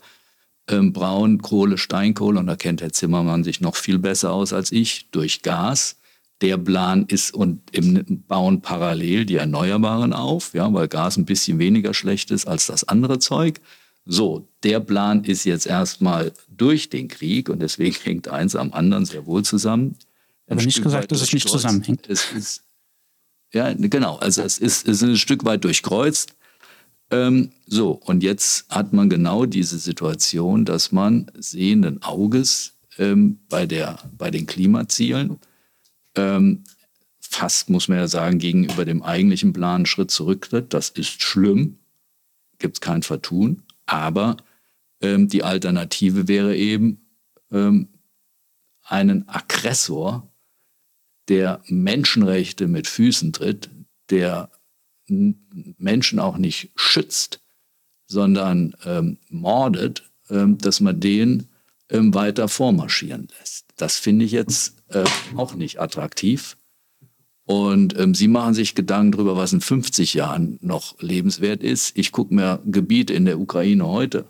ähm, Braunkohle, Steinkohle und da kennt Herr Zimmermann sich noch viel besser aus als ich, durch Gas. Der Plan ist und im bauen parallel die Erneuerbaren auf, ja, weil Gas ein bisschen weniger schlecht ist als das andere Zeug. So, der Plan ist jetzt erstmal durch den Krieg und deswegen hängt eins am anderen sehr wohl zusammen. Aber nicht gesagt, dass es nicht zusammenhängt. Es ist, ja, genau. Also es ist, es ist ein Stück weit durchkreuzt. Ähm, so, und jetzt hat man genau diese Situation, dass man sehenden Auges ähm, bei, der, bei den Klimazielen ähm, fast, muss man ja sagen, gegenüber dem eigentlichen Plan einen Schritt zurücktritt. Das ist schlimm, gibt es kein Vertun. Aber ähm, die Alternative wäre eben ähm, einen Aggressor, der Menschenrechte mit Füßen tritt, der Menschen auch nicht schützt, sondern ähm, mordet, ähm, dass man den ähm, weiter vormarschieren lässt. Das finde ich jetzt äh, auch nicht attraktiv. Und ähm, Sie machen sich Gedanken darüber, was in 50 Jahren noch lebenswert ist. Ich gucke mir Gebiete in der Ukraine heute,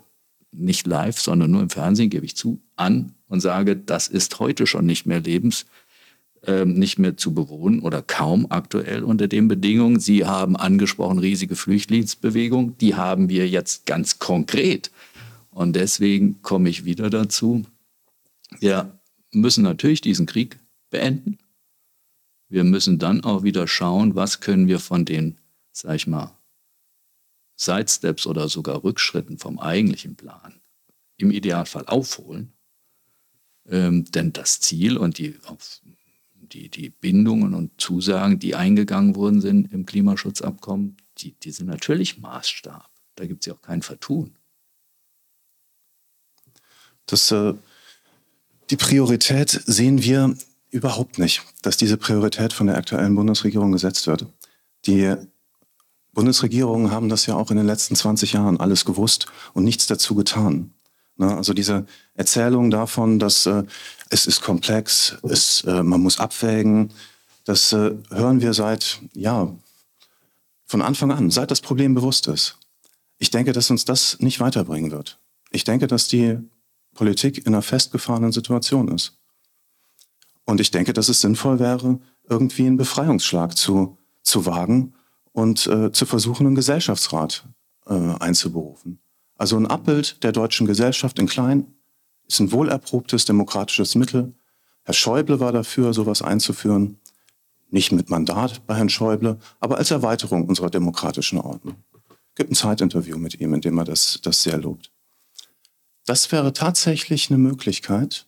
nicht live, sondern nur im Fernsehen, gebe ich zu, an und sage, das ist heute schon nicht mehr lebens, ähm, nicht mehr zu bewohnen oder kaum aktuell unter den Bedingungen. Sie haben angesprochen riesige Flüchtlingsbewegung, die haben wir jetzt ganz konkret. Und deswegen komme ich wieder dazu. Wir müssen natürlich diesen Krieg beenden. Wir müssen dann auch wieder schauen, was können wir von den, sag ich mal, Sidesteps oder sogar Rückschritten vom eigentlichen Plan im Idealfall aufholen. Ähm, denn das Ziel und die, die, die Bindungen und Zusagen, die eingegangen worden sind im Klimaschutzabkommen, die, die sind natürlich Maßstab. Da gibt es ja auch kein Vertun. Das, äh, die Priorität sehen wir Überhaupt nicht, dass diese Priorität von der aktuellen Bundesregierung gesetzt wird. Die Bundesregierungen haben das ja auch in den letzten 20 Jahren alles gewusst und nichts dazu getan. also diese Erzählung davon, dass äh, es ist komplex, es, äh, man muss abwägen, das äh, hören wir seit, ja, von Anfang an, seit das Problem bewusst ist. Ich denke, dass uns das nicht weiterbringen wird. Ich denke, dass die Politik in einer festgefahrenen Situation ist. Und ich denke, dass es sinnvoll wäre, irgendwie einen Befreiungsschlag zu, zu wagen und äh, zu versuchen, einen Gesellschaftsrat äh, einzuberufen. Also ein Abbild der deutschen Gesellschaft in klein ist ein wohlerprobtes demokratisches Mittel. Herr Schäuble war dafür, sowas einzuführen. Nicht mit Mandat bei Herrn Schäuble, aber als Erweiterung unserer demokratischen Ordnung. Es gibt ein Zeitinterview mit ihm, in dem er das, das sehr lobt. Das wäre tatsächlich eine Möglichkeit,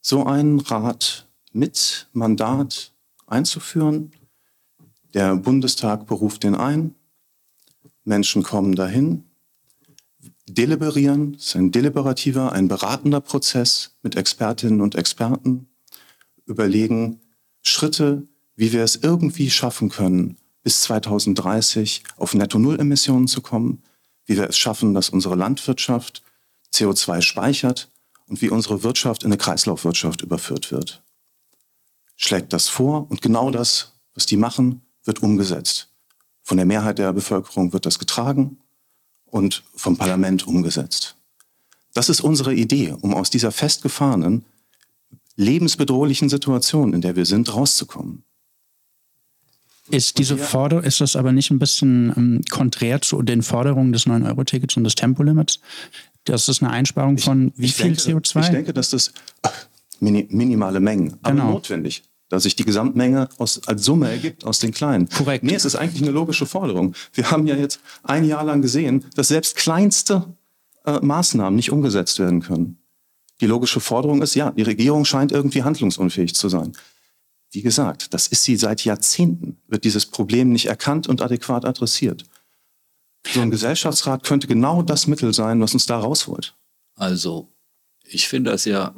so einen Rat mit Mandat einzuführen. Der Bundestag beruft den ein, Menschen kommen dahin, deliberieren, es ist ein deliberativer, ein beratender Prozess mit Expertinnen und Experten, überlegen Schritte, wie wir es irgendwie schaffen können, bis 2030 auf Netto-Null-Emissionen zu kommen, wie wir es schaffen, dass unsere Landwirtschaft CO2 speichert und wie unsere Wirtschaft in eine Kreislaufwirtschaft überführt wird schlägt das vor und genau das, was die machen, wird umgesetzt. Von der Mehrheit der Bevölkerung wird das getragen und vom Parlament umgesetzt. Das ist unsere Idee, um aus dieser festgefahrenen, lebensbedrohlichen Situation, in der wir sind, rauszukommen. Ist diese Forderung, ist das aber nicht ein bisschen ähm, konträr zu den Forderungen des 9-Euro-Tickets und des Tempolimits? Das ist eine Einsparung von wie viel denke, CO2? Ich denke, dass das minimale Mengen, aber genau. notwendig dass sich die Gesamtmenge aus, als Summe ergibt aus den kleinen. Korrekt. Nee, es ist eigentlich eine logische Forderung. Wir haben ja jetzt ein Jahr lang gesehen, dass selbst kleinste äh, Maßnahmen nicht umgesetzt werden können. Die logische Forderung ist, ja, die Regierung scheint irgendwie handlungsunfähig zu sein. Wie gesagt, das ist sie seit Jahrzehnten, wird dieses Problem nicht erkannt und adäquat adressiert. So ein Gesellschaftsrat könnte genau das Mittel sein, was uns da rausholt. Also, ich finde das ja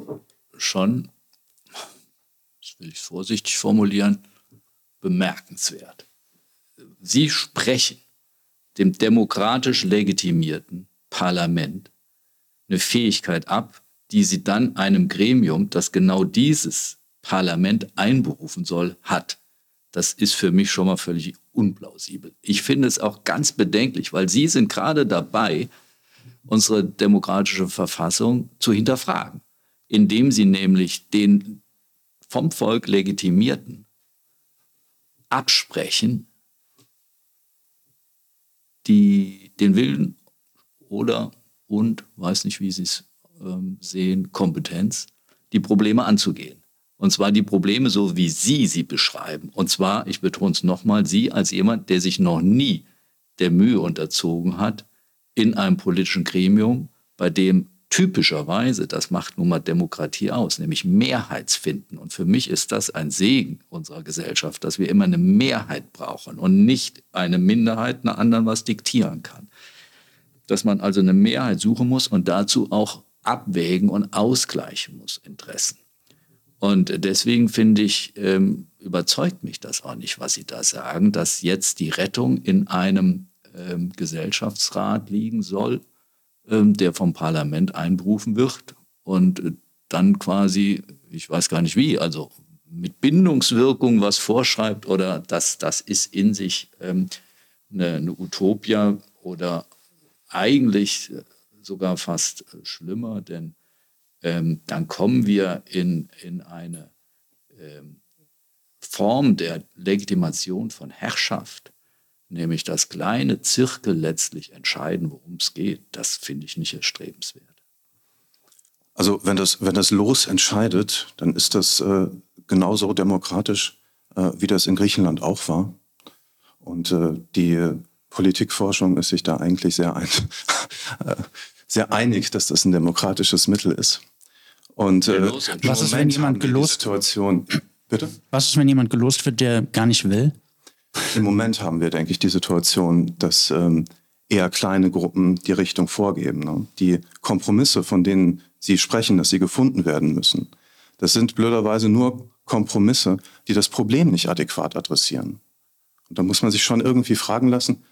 schon, das will ich vorsichtig formulieren, bemerkenswert. Sie sprechen dem demokratisch legitimierten Parlament eine Fähigkeit ab, die sie dann einem Gremium, das genau dieses Parlament einberufen soll, hat. Das ist für mich schon mal völlig unplausibel. Ich finde es auch ganz bedenklich, weil Sie sind gerade dabei, unsere demokratische Verfassung zu hinterfragen, indem Sie nämlich den vom Volk legitimierten absprechen, die den Willen oder und, weiß nicht, wie Sie es ähm, sehen, Kompetenz, die Probleme anzugehen. Und zwar die Probleme so, wie Sie sie beschreiben. Und zwar, ich betone es nochmal, Sie als jemand, der sich noch nie der Mühe unterzogen hat, in einem politischen Gremium, bei dem typischerweise, das macht nun mal Demokratie aus, nämlich Mehrheitsfinden. Und für mich ist das ein Segen unserer Gesellschaft, dass wir immer eine Mehrheit brauchen und nicht eine Minderheit einer anderen was diktieren kann. Dass man also eine Mehrheit suchen muss und dazu auch abwägen und ausgleichen muss, Interessen. Und deswegen finde ich, ähm, überzeugt mich das auch nicht, was Sie da sagen, dass jetzt die Rettung in einem ähm, Gesellschaftsrat liegen soll, ähm, der vom Parlament einberufen wird und äh, dann quasi, ich weiß gar nicht wie, also mit Bindungswirkung was vorschreibt oder das, das ist in sich ähm, eine, eine Utopia oder eigentlich sogar fast äh, schlimmer, denn ähm, dann kommen wir in, in eine ähm, Form der Legitimation von Herrschaft, nämlich das kleine Zirkel letztlich entscheiden, worum es geht. Das finde ich nicht erstrebenswert. Also wenn das, wenn das Los entscheidet, dann ist das äh, genauso demokratisch, äh, wie das in Griechenland auch war. Und äh, die Politikforschung ist sich da eigentlich sehr, ein, äh, sehr einig, dass das ein demokratisches Mittel ist. Und äh, was ist, wenn jemand gelost Situation, bitte? Was ist, wenn jemand gelost wird, der gar nicht will? Im Moment haben wir, denke ich, die Situation, dass ähm, eher kleine Gruppen die Richtung vorgeben. Ne? Die Kompromisse, von denen Sie sprechen, dass sie gefunden werden müssen, das sind blöderweise nur Kompromisse, die das Problem nicht adäquat adressieren. Und da muss man sich schon irgendwie fragen lassen,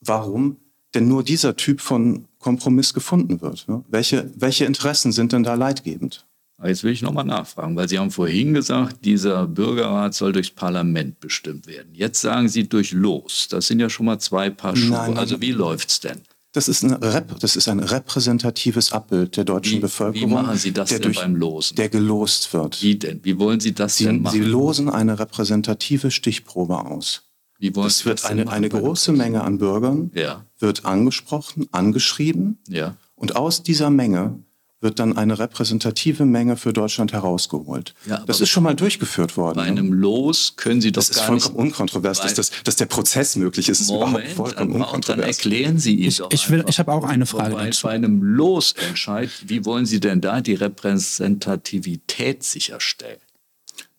warum denn nur dieser Typ von Kompromiss gefunden wird. Ne? Welche, welche Interessen sind denn da leitgebend? Jetzt will ich nochmal nachfragen, weil Sie haben vorhin gesagt, dieser Bürgerrat soll durchs Parlament bestimmt werden. Jetzt sagen Sie durch Los. Das sind ja schon mal zwei Paar Schuhe. Nein, nein, also wie läuft es denn? Das ist, ein Rep das ist ein repräsentatives Abbild der deutschen wie, Bevölkerung. Wie machen Sie das denn durch, beim Losen? Der gelost wird. Wie denn? Wie wollen Sie das Sie, denn machen? Sie losen eine repräsentative Stichprobe aus. Wie wollen es wird eine, eine große Menge an Bürgern ja. wird angesprochen, angeschrieben. Ja. Und aus dieser Menge wird dann eine repräsentative Menge für Deutschland herausgeholt. Ja, das ist schon mal durchgeführt worden. Bei einem Los können Sie doch das gar nicht... Das ist vollkommen unkontrovers, dass, das, dass der Prozess möglich ist. ist Moment, überhaupt vollkommen dann, unkontrovers. dann erklären Sie ihn ich, Ich, will, ich habe auch eine Frage bei, dazu. Bei einem Losentscheid, wie wollen Sie denn da die Repräsentativität sicherstellen?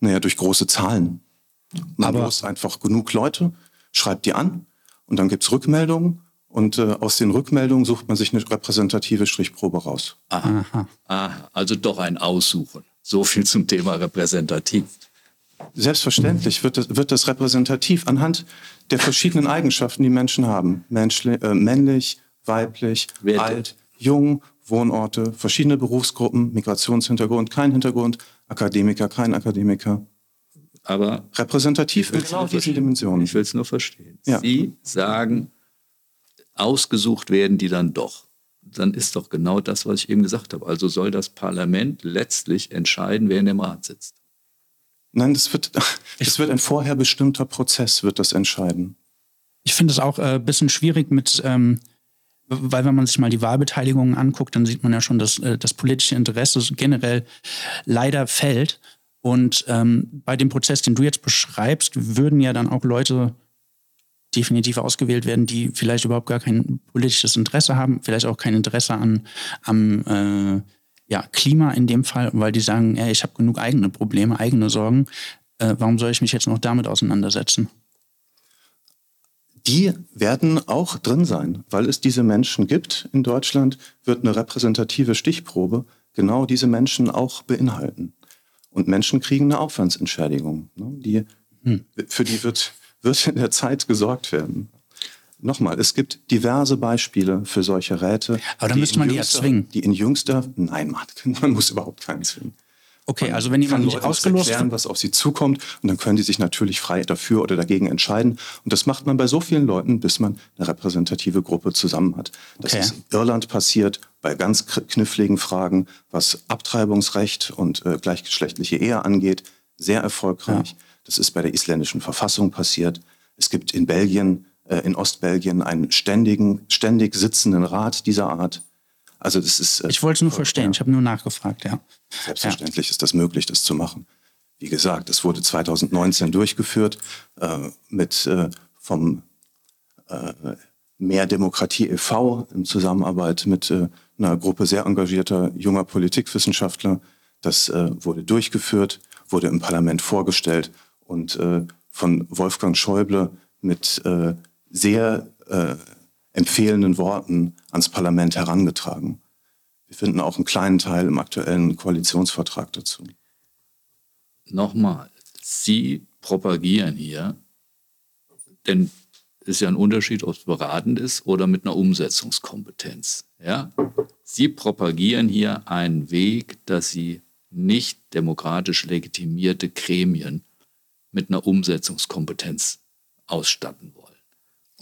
Naja, durch große Zahlen. Man Aber- lost einfach genug Leute, schreibt die an und dann gibt's Rückmeldungen und äh, aus den Rückmeldungen sucht man sich eine repräsentative Strichprobe raus. Aha. Aha. Aha. Also doch ein Aussuchen. So viel zum Thema repräsentativ. Selbstverständlich wird das, wird das repräsentativ anhand der verschiedenen Eigenschaften, die Menschen haben. Menschli äh, männlich, weiblich, Werte. alt, jung, Wohnorte, verschiedene Berufsgruppen, Migrationshintergrund, kein Hintergrund, Akademiker, kein Akademiker. Aber Repräsentativ in genau diesen. Dimensionen. Ich will es nur verstehen. Ja. Sie sagen, ausgesucht werden die dann doch. Dann ist doch genau das, was ich eben gesagt habe. Also soll das Parlament letztlich entscheiden, wer in dem Rat sitzt. Nein, das wird, das wird ein vorher bestimmter Prozess, wird das entscheiden. Ich finde es auch ein äh, bisschen schwierig mit, ähm, weil wenn man sich mal die Wahlbeteiligung anguckt, dann sieht man ja schon, dass äh, das politische Interesse generell leider fällt. Und ähm, bei dem Prozess, den du jetzt beschreibst, würden ja dann auch Leute definitiv ausgewählt werden, die vielleicht überhaupt gar kein politisches Interesse haben, vielleicht auch kein Interesse an, am äh, ja, Klima in dem Fall, weil die sagen, ey, ich habe genug eigene Probleme, eigene Sorgen. Äh, warum soll ich mich jetzt noch damit auseinandersetzen? Die werden auch drin sein, weil es diese Menschen gibt in Deutschland, wird eine repräsentative Stichprobe genau diese Menschen auch beinhalten. Und Menschen kriegen eine Aufwandsentschädigung. Ne? Die, hm. Für die wird, wird in der Zeit gesorgt werden. Nochmal, es gibt diverse Beispiele für solche Räte. Aber da müsste man die ja zwingen. Die in jüngster, nein, man, man muss überhaupt keinen zwingen. Okay, man also wenn jemand nicht ausgelost erklären, was auf sie zukommt, und dann können die sich natürlich frei dafür oder dagegen entscheiden. Und das macht man bei so vielen Leuten, bis man eine repräsentative Gruppe zusammen hat. Das okay. ist in Irland passiert bei ganz kniffligen Fragen, was Abtreibungsrecht und äh, gleichgeschlechtliche Ehe angeht, sehr erfolgreich. Ja. Das ist bei der isländischen Verfassung passiert. Es gibt in Belgien, äh, in Ostbelgien einen ständigen, ständig sitzenden Rat dieser Art. Also das ist. Äh, ich wollte es nur verstehen. Ja. Ich habe nur nachgefragt. Ja. Selbstverständlich ja. ist das möglich, das zu machen. Wie gesagt, es wurde 2019 durchgeführt äh, mit äh, vom äh, Mehr Demokratie e.V. in Zusammenarbeit mit äh, einer Gruppe sehr engagierter junger Politikwissenschaftler. Das äh, wurde durchgeführt, wurde im Parlament vorgestellt und äh, von Wolfgang Schäuble mit äh, sehr äh, empfehlenden Worten ans Parlament herangetragen. Wir finden auch einen kleinen Teil im aktuellen Koalitionsvertrag dazu. Nochmal, Sie propagieren hier, denn es ist ja ein Unterschied, ob es beratend ist oder mit einer Umsetzungskompetenz. Ja? Sie propagieren hier einen Weg, dass Sie nicht demokratisch legitimierte Gremien mit einer Umsetzungskompetenz ausstatten wollen.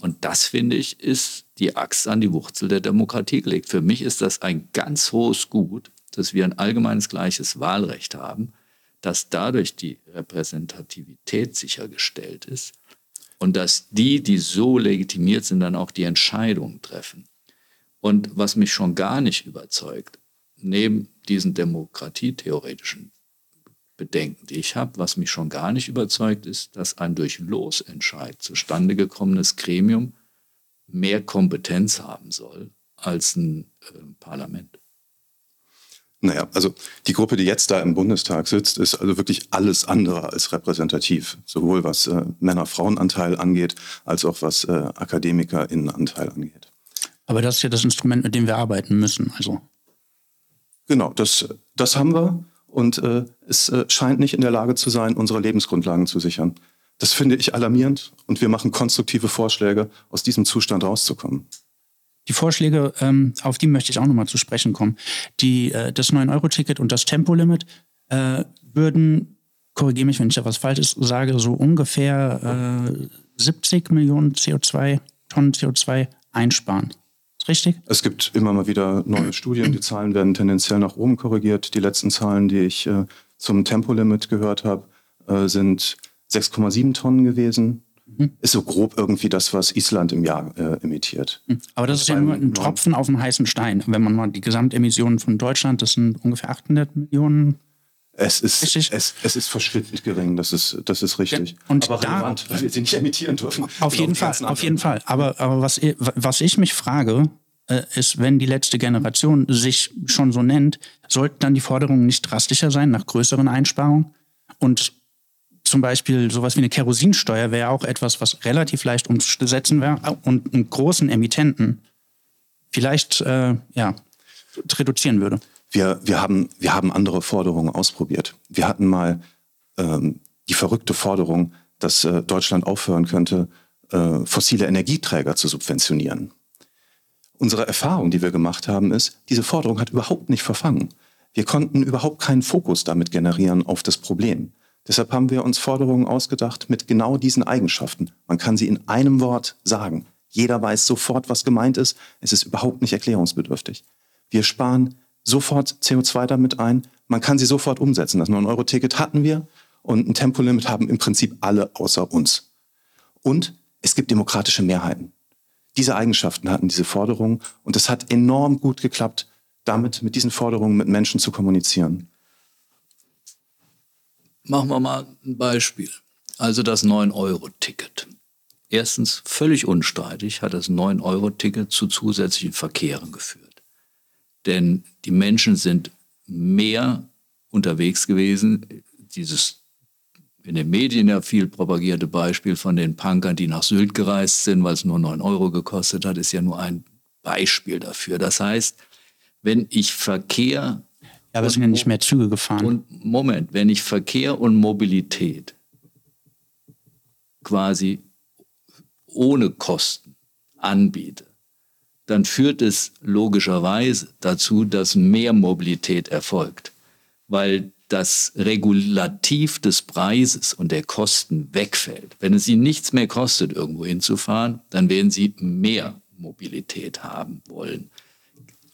Und das, finde ich, ist die Axt an die Wurzel der Demokratie gelegt. Für mich ist das ein ganz hohes Gut, dass wir ein allgemeines gleiches Wahlrecht haben, dass dadurch die Repräsentativität sichergestellt ist und dass die, die so legitimiert sind, dann auch die Entscheidungen treffen. Und was mich schon gar nicht überzeugt, neben diesen demokratietheoretischen Bedenken, die ich habe. Was mich schon gar nicht überzeugt, ist, dass ein durch Losentscheid zustande gekommenes Gremium mehr Kompetenz haben soll als ein äh, Parlament. Naja, also die Gruppe, die jetzt da im Bundestag sitzt, ist also wirklich alles andere als repräsentativ. Sowohl was äh, Männer-Frauen-Anteil angeht, als auch was äh, AkademikerInnen-Anteil angeht. Aber das ist ja das Instrument, mit dem wir arbeiten müssen. Also. Genau, das, das haben wir und äh, es äh, scheint nicht in der Lage zu sein, unsere Lebensgrundlagen zu sichern. Das finde ich alarmierend und wir machen konstruktive Vorschläge, aus diesem Zustand rauszukommen. Die Vorschläge, ähm, auf die möchte ich auch nochmal zu sprechen kommen. Die, äh, das 9-Euro-Ticket und das Tempolimit äh, würden, korrigiere mich, wenn ich da was Falsches sage, so ungefähr 70 äh, Millionen CO2, Tonnen CO2 einsparen richtig? Es gibt immer mal wieder neue Studien. Die Zahlen werden tendenziell nach oben korrigiert. Die letzten Zahlen, die ich äh, zum Tempolimit gehört habe, äh, sind 6,7 Tonnen gewesen. Mhm. Ist so grob irgendwie das, was Island im Jahr äh, emittiert. Mhm. Aber das, das ist ja nur ein Tropfen auf dem heißen Stein. Wenn man mal die Gesamtemissionen von Deutschland, das sind ungefähr 800 Millionen es ist, es, es, ist verschwindend gering, das ist, das ist richtig. und aber da, relevant, weil wir sie nicht emittieren dürfen. Auf jeden Fall, auf jeden Fall. Aber, aber was, was ich mich frage, äh, ist, wenn die letzte Generation sich schon so nennt, sollten dann die Forderungen nicht drastischer sein nach größeren Einsparungen? Und zum Beispiel sowas wie eine Kerosinsteuer wäre auch etwas, was relativ leicht umzusetzen wäre und einen großen Emittenten vielleicht äh, ja, reduzieren würde. Wir, wir, haben, wir haben andere Forderungen ausprobiert. Wir hatten mal ähm, die verrückte Forderung, dass äh, Deutschland aufhören könnte, äh, fossile Energieträger zu subventionieren. Unsere Erfahrung, die wir gemacht haben, ist, diese Forderung hat überhaupt nicht verfangen. Wir konnten überhaupt keinen Fokus damit generieren auf das Problem. Deshalb haben wir uns Forderungen ausgedacht mit genau diesen Eigenschaften. Man kann sie in einem Wort sagen. Jeder weiß sofort, was gemeint ist. Es ist überhaupt nicht erklärungsbedürftig. Wir sparen sofort CO2 damit ein. Man kann sie sofort umsetzen. Das 9-Euro-Ticket hatten wir und ein Tempolimit haben im Prinzip alle außer uns. Und es gibt demokratische Mehrheiten. Diese Eigenschaften hatten diese Forderungen und es hat enorm gut geklappt, damit mit diesen Forderungen mit Menschen zu kommunizieren. Machen wir mal ein Beispiel. Also das 9-Euro-Ticket. Erstens, völlig unstreitig hat das 9-Euro-Ticket zu zusätzlichen Verkehren geführt. Denn die Menschen sind mehr unterwegs gewesen. Dieses in den Medien ja viel propagierte Beispiel von den Punkern, die nach Sylt gereist sind, weil es nur 9 Euro gekostet hat, ist ja nur ein Beispiel dafür. Das heißt, wenn ich Verkehr. Ja, aber es sind ja nicht mehr Züge gefahren. Und Moment, wenn ich Verkehr und Mobilität quasi ohne Kosten anbiete, dann führt es logischerweise dazu, dass mehr Mobilität erfolgt, weil das Regulativ des Preises und der Kosten wegfällt. Wenn es Ihnen nichts mehr kostet, irgendwo hinzufahren, dann werden Sie mehr Mobilität haben wollen.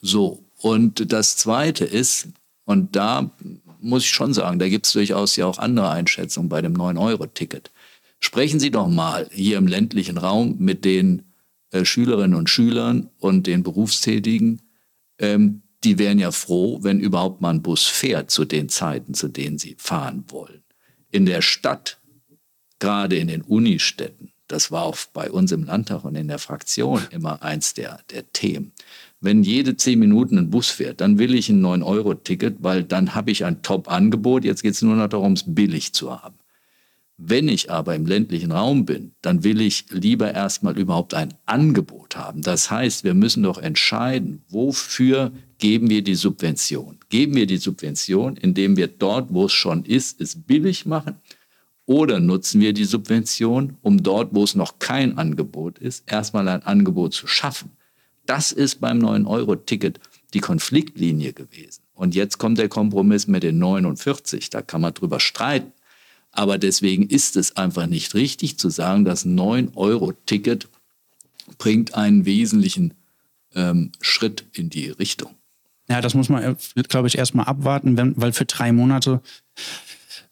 So, und das Zweite ist, und da muss ich schon sagen, da gibt es durchaus ja auch andere Einschätzungen bei dem 9-Euro-Ticket. Sprechen Sie doch mal hier im ländlichen Raum mit den äh, Schülerinnen und Schülern und den Berufstätigen. Ähm, die wären ja froh, wenn überhaupt mal ein Bus fährt zu den Zeiten, zu denen sie fahren wollen. In der Stadt, gerade in den Unistädten, das war auch bei uns im Landtag und in der Fraktion immer eins der, der Themen. Wenn jede zehn Minuten ein Bus fährt, dann will ich ein 9-Euro-Ticket, weil dann habe ich ein Top-Angebot. Jetzt geht es nur noch darum, es billig zu haben. Wenn ich aber im ländlichen Raum bin, dann will ich lieber erstmal überhaupt ein Angebot haben. Das heißt, wir müssen doch entscheiden, wofür geben wir die Subvention. Geben wir die Subvention, indem wir dort, wo es schon ist, es billig machen? Oder nutzen wir die Subvention, um dort, wo es noch kein Angebot ist, erstmal ein Angebot zu schaffen? Das ist beim 9-Euro-Ticket die Konfliktlinie gewesen. Und jetzt kommt der Kompromiss mit den 49. Da kann man drüber streiten. Aber deswegen ist es einfach nicht richtig zu sagen, das 9-Euro-Ticket bringt einen wesentlichen ähm, Schritt in die Richtung. Ja, das muss man, äh, glaube ich, erstmal abwarten, wenn, weil für drei Monate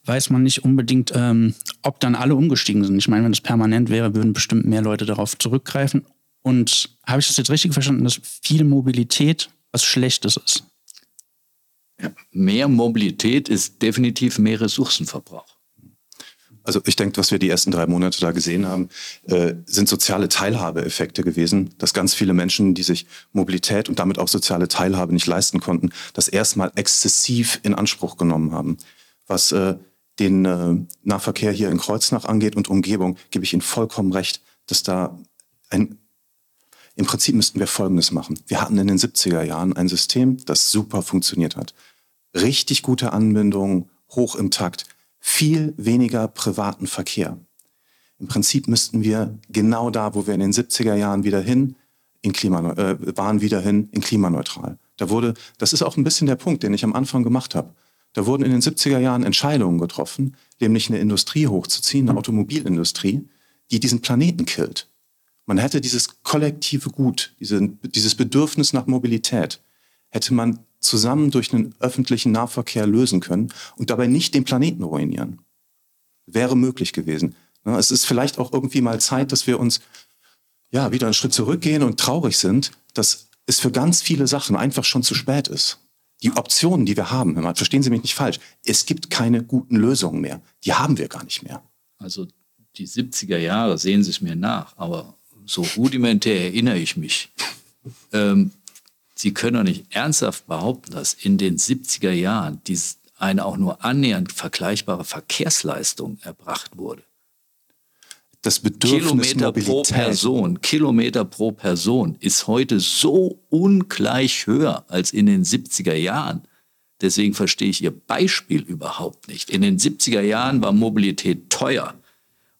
weiß man nicht unbedingt, ähm, ob dann alle umgestiegen sind. Ich meine, wenn das permanent wäre, würden bestimmt mehr Leute darauf zurückgreifen. Und habe ich das jetzt richtig verstanden, dass viel Mobilität was Schlechtes ist? Ja, mehr Mobilität ist definitiv mehr Ressourcenverbrauch. Also ich denke, was wir die ersten drei Monate da gesehen haben, äh, sind soziale Teilhabeeffekte gewesen, dass ganz viele Menschen, die sich Mobilität und damit auch soziale Teilhabe nicht leisten konnten, das erstmal exzessiv in Anspruch genommen haben. Was äh, den äh, Nahverkehr hier in Kreuznach angeht und Umgebung, gebe ich Ihnen vollkommen recht, dass da ein im Prinzip müssten wir Folgendes machen. Wir hatten in den 70er Jahren ein System, das super funktioniert hat. Richtig gute Anbindung, hoch im Takt viel weniger privaten Verkehr. Im Prinzip müssten wir genau da, wo wir in den 70er Jahren wieder hin, in Klima, äh, waren wieder hin in klimaneutral. Da wurde, das ist auch ein bisschen der Punkt, den ich am Anfang gemacht habe. Da wurden in den 70er Jahren Entscheidungen getroffen, nämlich eine Industrie hochzuziehen, eine Automobilindustrie, die diesen Planeten killt. Man hätte dieses kollektive Gut, diese, dieses Bedürfnis nach Mobilität, hätte man zusammen durch einen öffentlichen Nahverkehr lösen können und dabei nicht den Planeten ruinieren. Wäre möglich gewesen. Es ist vielleicht auch irgendwie mal Zeit, dass wir uns ja wieder einen Schritt zurückgehen und traurig sind, dass es für ganz viele Sachen einfach schon zu spät ist. Die Optionen, die wir haben, verstehen Sie mich nicht falsch, es gibt keine guten Lösungen mehr. Die haben wir gar nicht mehr. Also die 70er Jahre sehen Sie es mir nach, aber so rudimentär erinnere ich mich. Ähm, Sie können doch nicht ernsthaft behaupten, dass in den 70er Jahren dies, eine auch nur annähernd vergleichbare Verkehrsleistung erbracht wurde. Das Bedürfnis Kilometer Mobilität. pro Person, Kilometer pro Person ist heute so ungleich höher als in den 70er Jahren. Deswegen verstehe ich Ihr Beispiel überhaupt nicht. In den 70er Jahren war Mobilität teuer.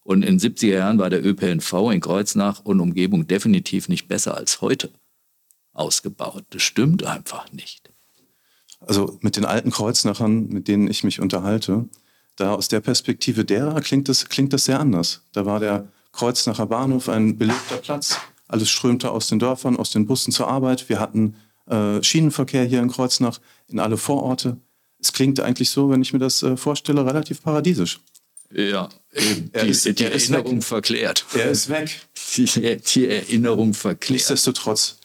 Und in den 70er Jahren war der ÖPNV in Kreuznach und Umgebung definitiv nicht besser als heute ausgebaut. Das stimmt einfach nicht. Also mit den alten Kreuznachern, mit denen ich mich unterhalte, da aus der Perspektive derer klingt das, klingt das sehr anders. Da war der Kreuznacher Bahnhof ein belebter Platz. Alles strömte aus den Dörfern, aus den Bussen zur Arbeit. Wir hatten äh, Schienenverkehr hier in Kreuznach, in alle Vororte. Es klingt eigentlich so, wenn ich mir das äh, vorstelle, relativ paradiesisch. Ja. Die, ist, die Erinnerung verklärt. Er ist weg. Die, die Erinnerung verklärt. Nichtsdestotrotz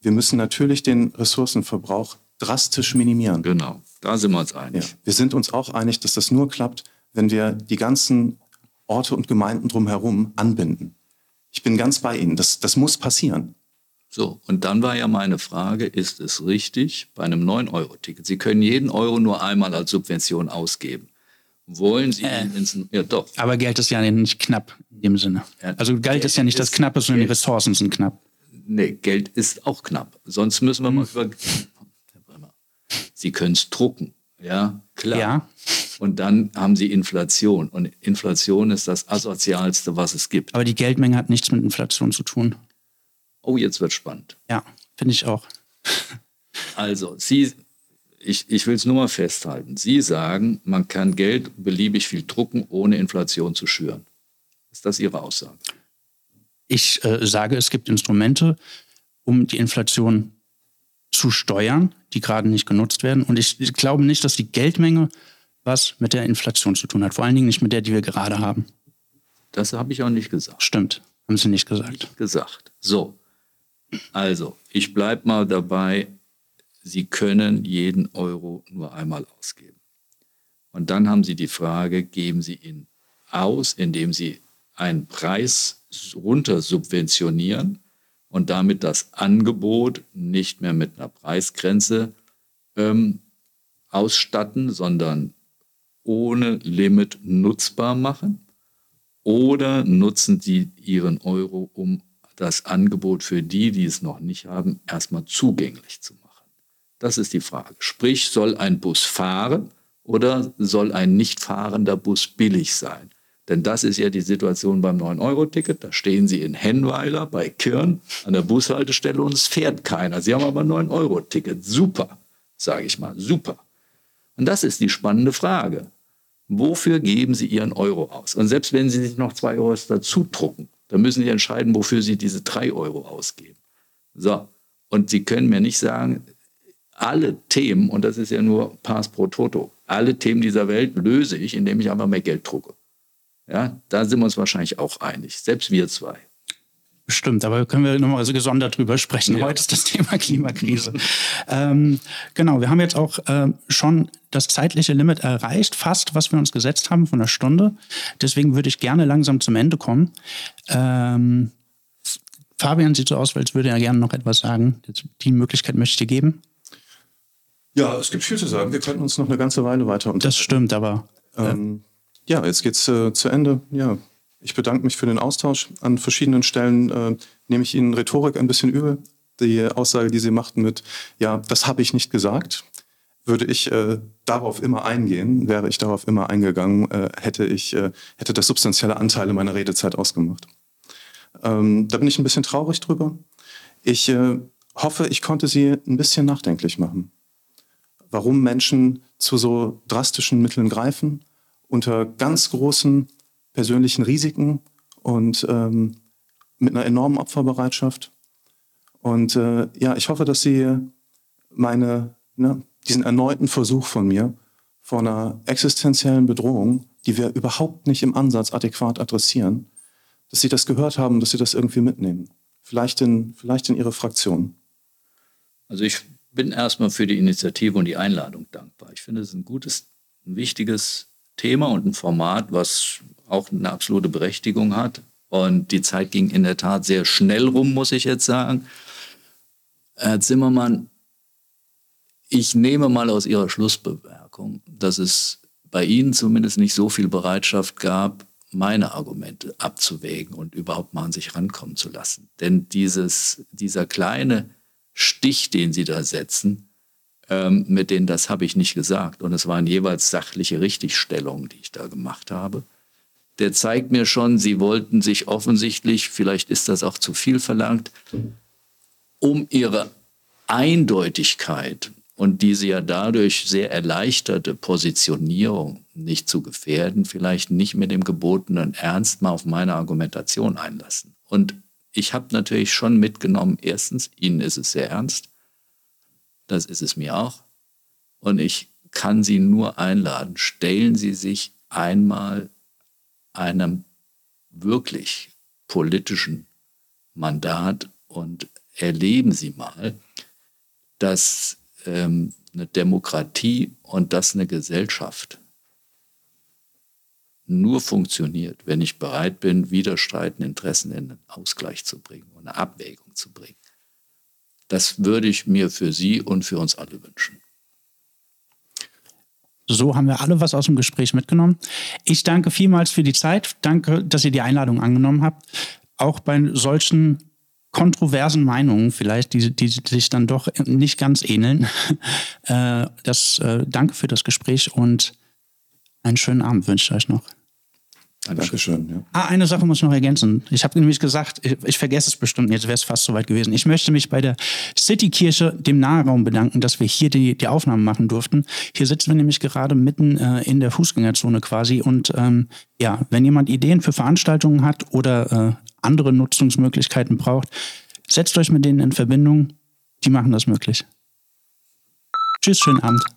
wir müssen natürlich den Ressourcenverbrauch drastisch minimieren. Genau, da sind wir uns einig. Ja. Wir sind uns auch einig, dass das nur klappt, wenn wir die ganzen Orte und Gemeinden drumherum anbinden. Ich bin ganz bei Ihnen, das, das muss passieren. So, und dann war ja meine Frage, ist es richtig bei einem 9-Euro-Ticket? Sie können jeden Euro nur einmal als Subvention ausgeben. wollen Sie Äh. ins, ja doch, Aber Geld ist ja nicht knapp in dem Sinne. Ja, Also Geld ist ja nicht das Knappe, sondern die Ressourcen sind knapp. Nee, Geld ist auch knapp. Sonst müssen wir mal Hm. über, Sie können es drucken, ja, klar. Ja. Und dann haben Sie Inflation. Und Inflation ist das asozialste, was es gibt. Aber die Geldmenge hat nichts mit Inflation zu tun. Oh, jetzt wird spannend. Ja, finde ich auch. Also, Sie, ich, ich will es nur mal festhalten. Sie sagen, man kann Geld beliebig viel drucken, ohne Inflation zu schüren. Ist das Ihre Aussage? Ich äh, sage, es gibt Instrumente, um die Inflation zu steuern, die gerade nicht genutzt werden. Und ich, ich glaube nicht, dass die Geldmenge was mit der Inflation zu tun hat. Vor allen Dingen nicht mit der, die wir gerade haben. Das habe ich auch nicht gesagt. Stimmt, haben Sie nicht gesagt. gesagt. So, also, ich bleibe mal dabei, Sie können jeden Euro nur einmal ausgeben. Und dann haben Sie die Frage, geben Sie ihn aus, indem Sie einen Preis runter subventionieren und damit das Angebot nicht mehr mit einer Preisgrenze ähm, ausstatten, sondern ohne Limit nutzbar machen? Oder nutzen Sie Ihren Euro, um das Angebot für die, die es noch nicht haben, erstmal zugänglich zu machen? Das ist die Frage. Sprich, soll ein Bus fahren oder soll ein nicht fahrender Bus billig sein? Denn das ist ja die Situation beim 9-Euro-Ticket. Da stehen Sie in Hennweiler bei Kirn an der Bushaltestelle und es fährt keiner. Sie haben aber ein 9-Euro-Ticket. Super, sage ich mal, super. Und das ist die spannende Frage. Wofür geben Sie Ihren Euro aus? Und selbst wenn Sie sich noch zwei Euro dazu drucken, dann müssen Sie entscheiden, wofür Sie diese drei Euro ausgeben. So, und Sie können mir nicht sagen, alle Themen, und das ist ja nur Pass pro Toto, alle Themen dieser Welt löse ich, indem ich einfach mehr Geld drucke. Ja, da sind wir uns wahrscheinlich auch einig, selbst wir zwei. Bestimmt, aber können wir nochmal so gesondert drüber sprechen. Ja. Heute ist das Thema Klimakrise. ähm, genau, wir haben jetzt auch ähm, schon das zeitliche Limit erreicht, fast, was wir uns gesetzt haben von einer Stunde. Deswegen würde ich gerne langsam zum Ende kommen. Ähm, Fabian sieht so aus, als würde er gerne noch etwas sagen. Die Möglichkeit möchte ich dir geben. Ja, es gibt viel zu sagen. Wir könnten uns noch eine ganze Weile weiter Das unterhalten. stimmt, aber Ähm, ja, jetzt geht's äh, zu Ende. Ja, ich bedanke mich für den Austausch. An verschiedenen Stellen äh, nehme ich Ihnen Rhetorik ein bisschen übel. Die Aussage, die Sie machten mit, ja, das habe ich nicht gesagt, würde ich äh, darauf immer eingehen, wäre ich darauf immer eingegangen, äh, hätte ich, äh, hätte das substanzielle Anteile meiner Redezeit ausgemacht. Ähm, da bin ich ein bisschen traurig drüber. Ich äh, hoffe, ich konnte Sie ein bisschen nachdenklich machen warum Menschen zu so drastischen Mitteln greifen, unter ganz großen persönlichen Risiken und ähm, mit einer enormen Opferbereitschaft. Und äh, ja, ich hoffe, dass Sie meine, ne, diesen erneuten Versuch von mir vor einer existenziellen Bedrohung, die wir überhaupt nicht im Ansatz adäquat adressieren, dass Sie das gehört haben, dass Sie das irgendwie mitnehmen. Vielleicht in, vielleicht in Ihre Fraktion. Also ich bin erstmal für die Initiative und die Einladung dankbar. Ich finde, es ein gutes, ein wichtiges Thema und ein Format, was auch eine absolute Berechtigung hat. Und die Zeit ging in der Tat sehr schnell rum, muss ich jetzt sagen. Herr Zimmermann, ich nehme mal aus Ihrer Schlussbemerkung, dass es bei Ihnen zumindest nicht so viel Bereitschaft gab, meine Argumente abzuwägen und überhaupt mal an sich rankommen zu lassen. Denn dieses, dieser kleine Stich, den Sie da setzen, ähm, mit denen das habe ich nicht gesagt. Und es waren jeweils sachliche Richtigstellungen, die ich da gemacht habe. Der zeigt mir schon, Sie wollten sich offensichtlich, vielleicht ist das auch zu viel verlangt, um Ihre Eindeutigkeit und diese ja dadurch sehr erleichterte Positionierung nicht zu gefährden, vielleicht nicht mit dem gebotenen Ernst mal auf meine Argumentation einlassen. Und ich habe natürlich schon mitgenommen, erstens, Ihnen ist es sehr ernst, das ist es mir auch. Und ich kann Sie nur einladen, stellen Sie sich einmal einem wirklich politischen Mandat und erleben Sie mal, dass ähm, eine Demokratie und dass eine Gesellschaft nur funktioniert, wenn ich bereit bin, widerstreitende Interessen in einen Ausgleich zu bringen und eine Abwägung zu bringen. Das würde ich mir für Sie und für uns alle wünschen. So haben wir alle was aus dem Gespräch mitgenommen. Ich danke vielmals für die Zeit. Danke, dass ihr die Einladung angenommen habt. Auch bei solchen kontroversen Meinungen vielleicht, die, die sich dann doch nicht ganz ähneln. Äh, das, äh, danke für das Gespräch und einen schönen Abend wünsche ich euch noch. Dankeschön. Ja. Ah, eine Sache muss ich noch ergänzen. Ich habe nämlich gesagt, ich, ich, vergesse es bestimmt, jetzt wäre es fast soweit gewesen. Ich möchte mich bei der Citykirche, dem Nahraum, bedanken, dass wir hier die, die Aufnahmen machen durften. Hier sitzen wir nämlich gerade mitten äh, in der Fußgängerzone quasi. Und ähm, ja, wenn jemand Ideen für Veranstaltungen hat oder äh, andere Nutzungsmöglichkeiten braucht, setzt euch mit denen in Verbindung. Die machen das möglich. Tschüss, schönen Abend.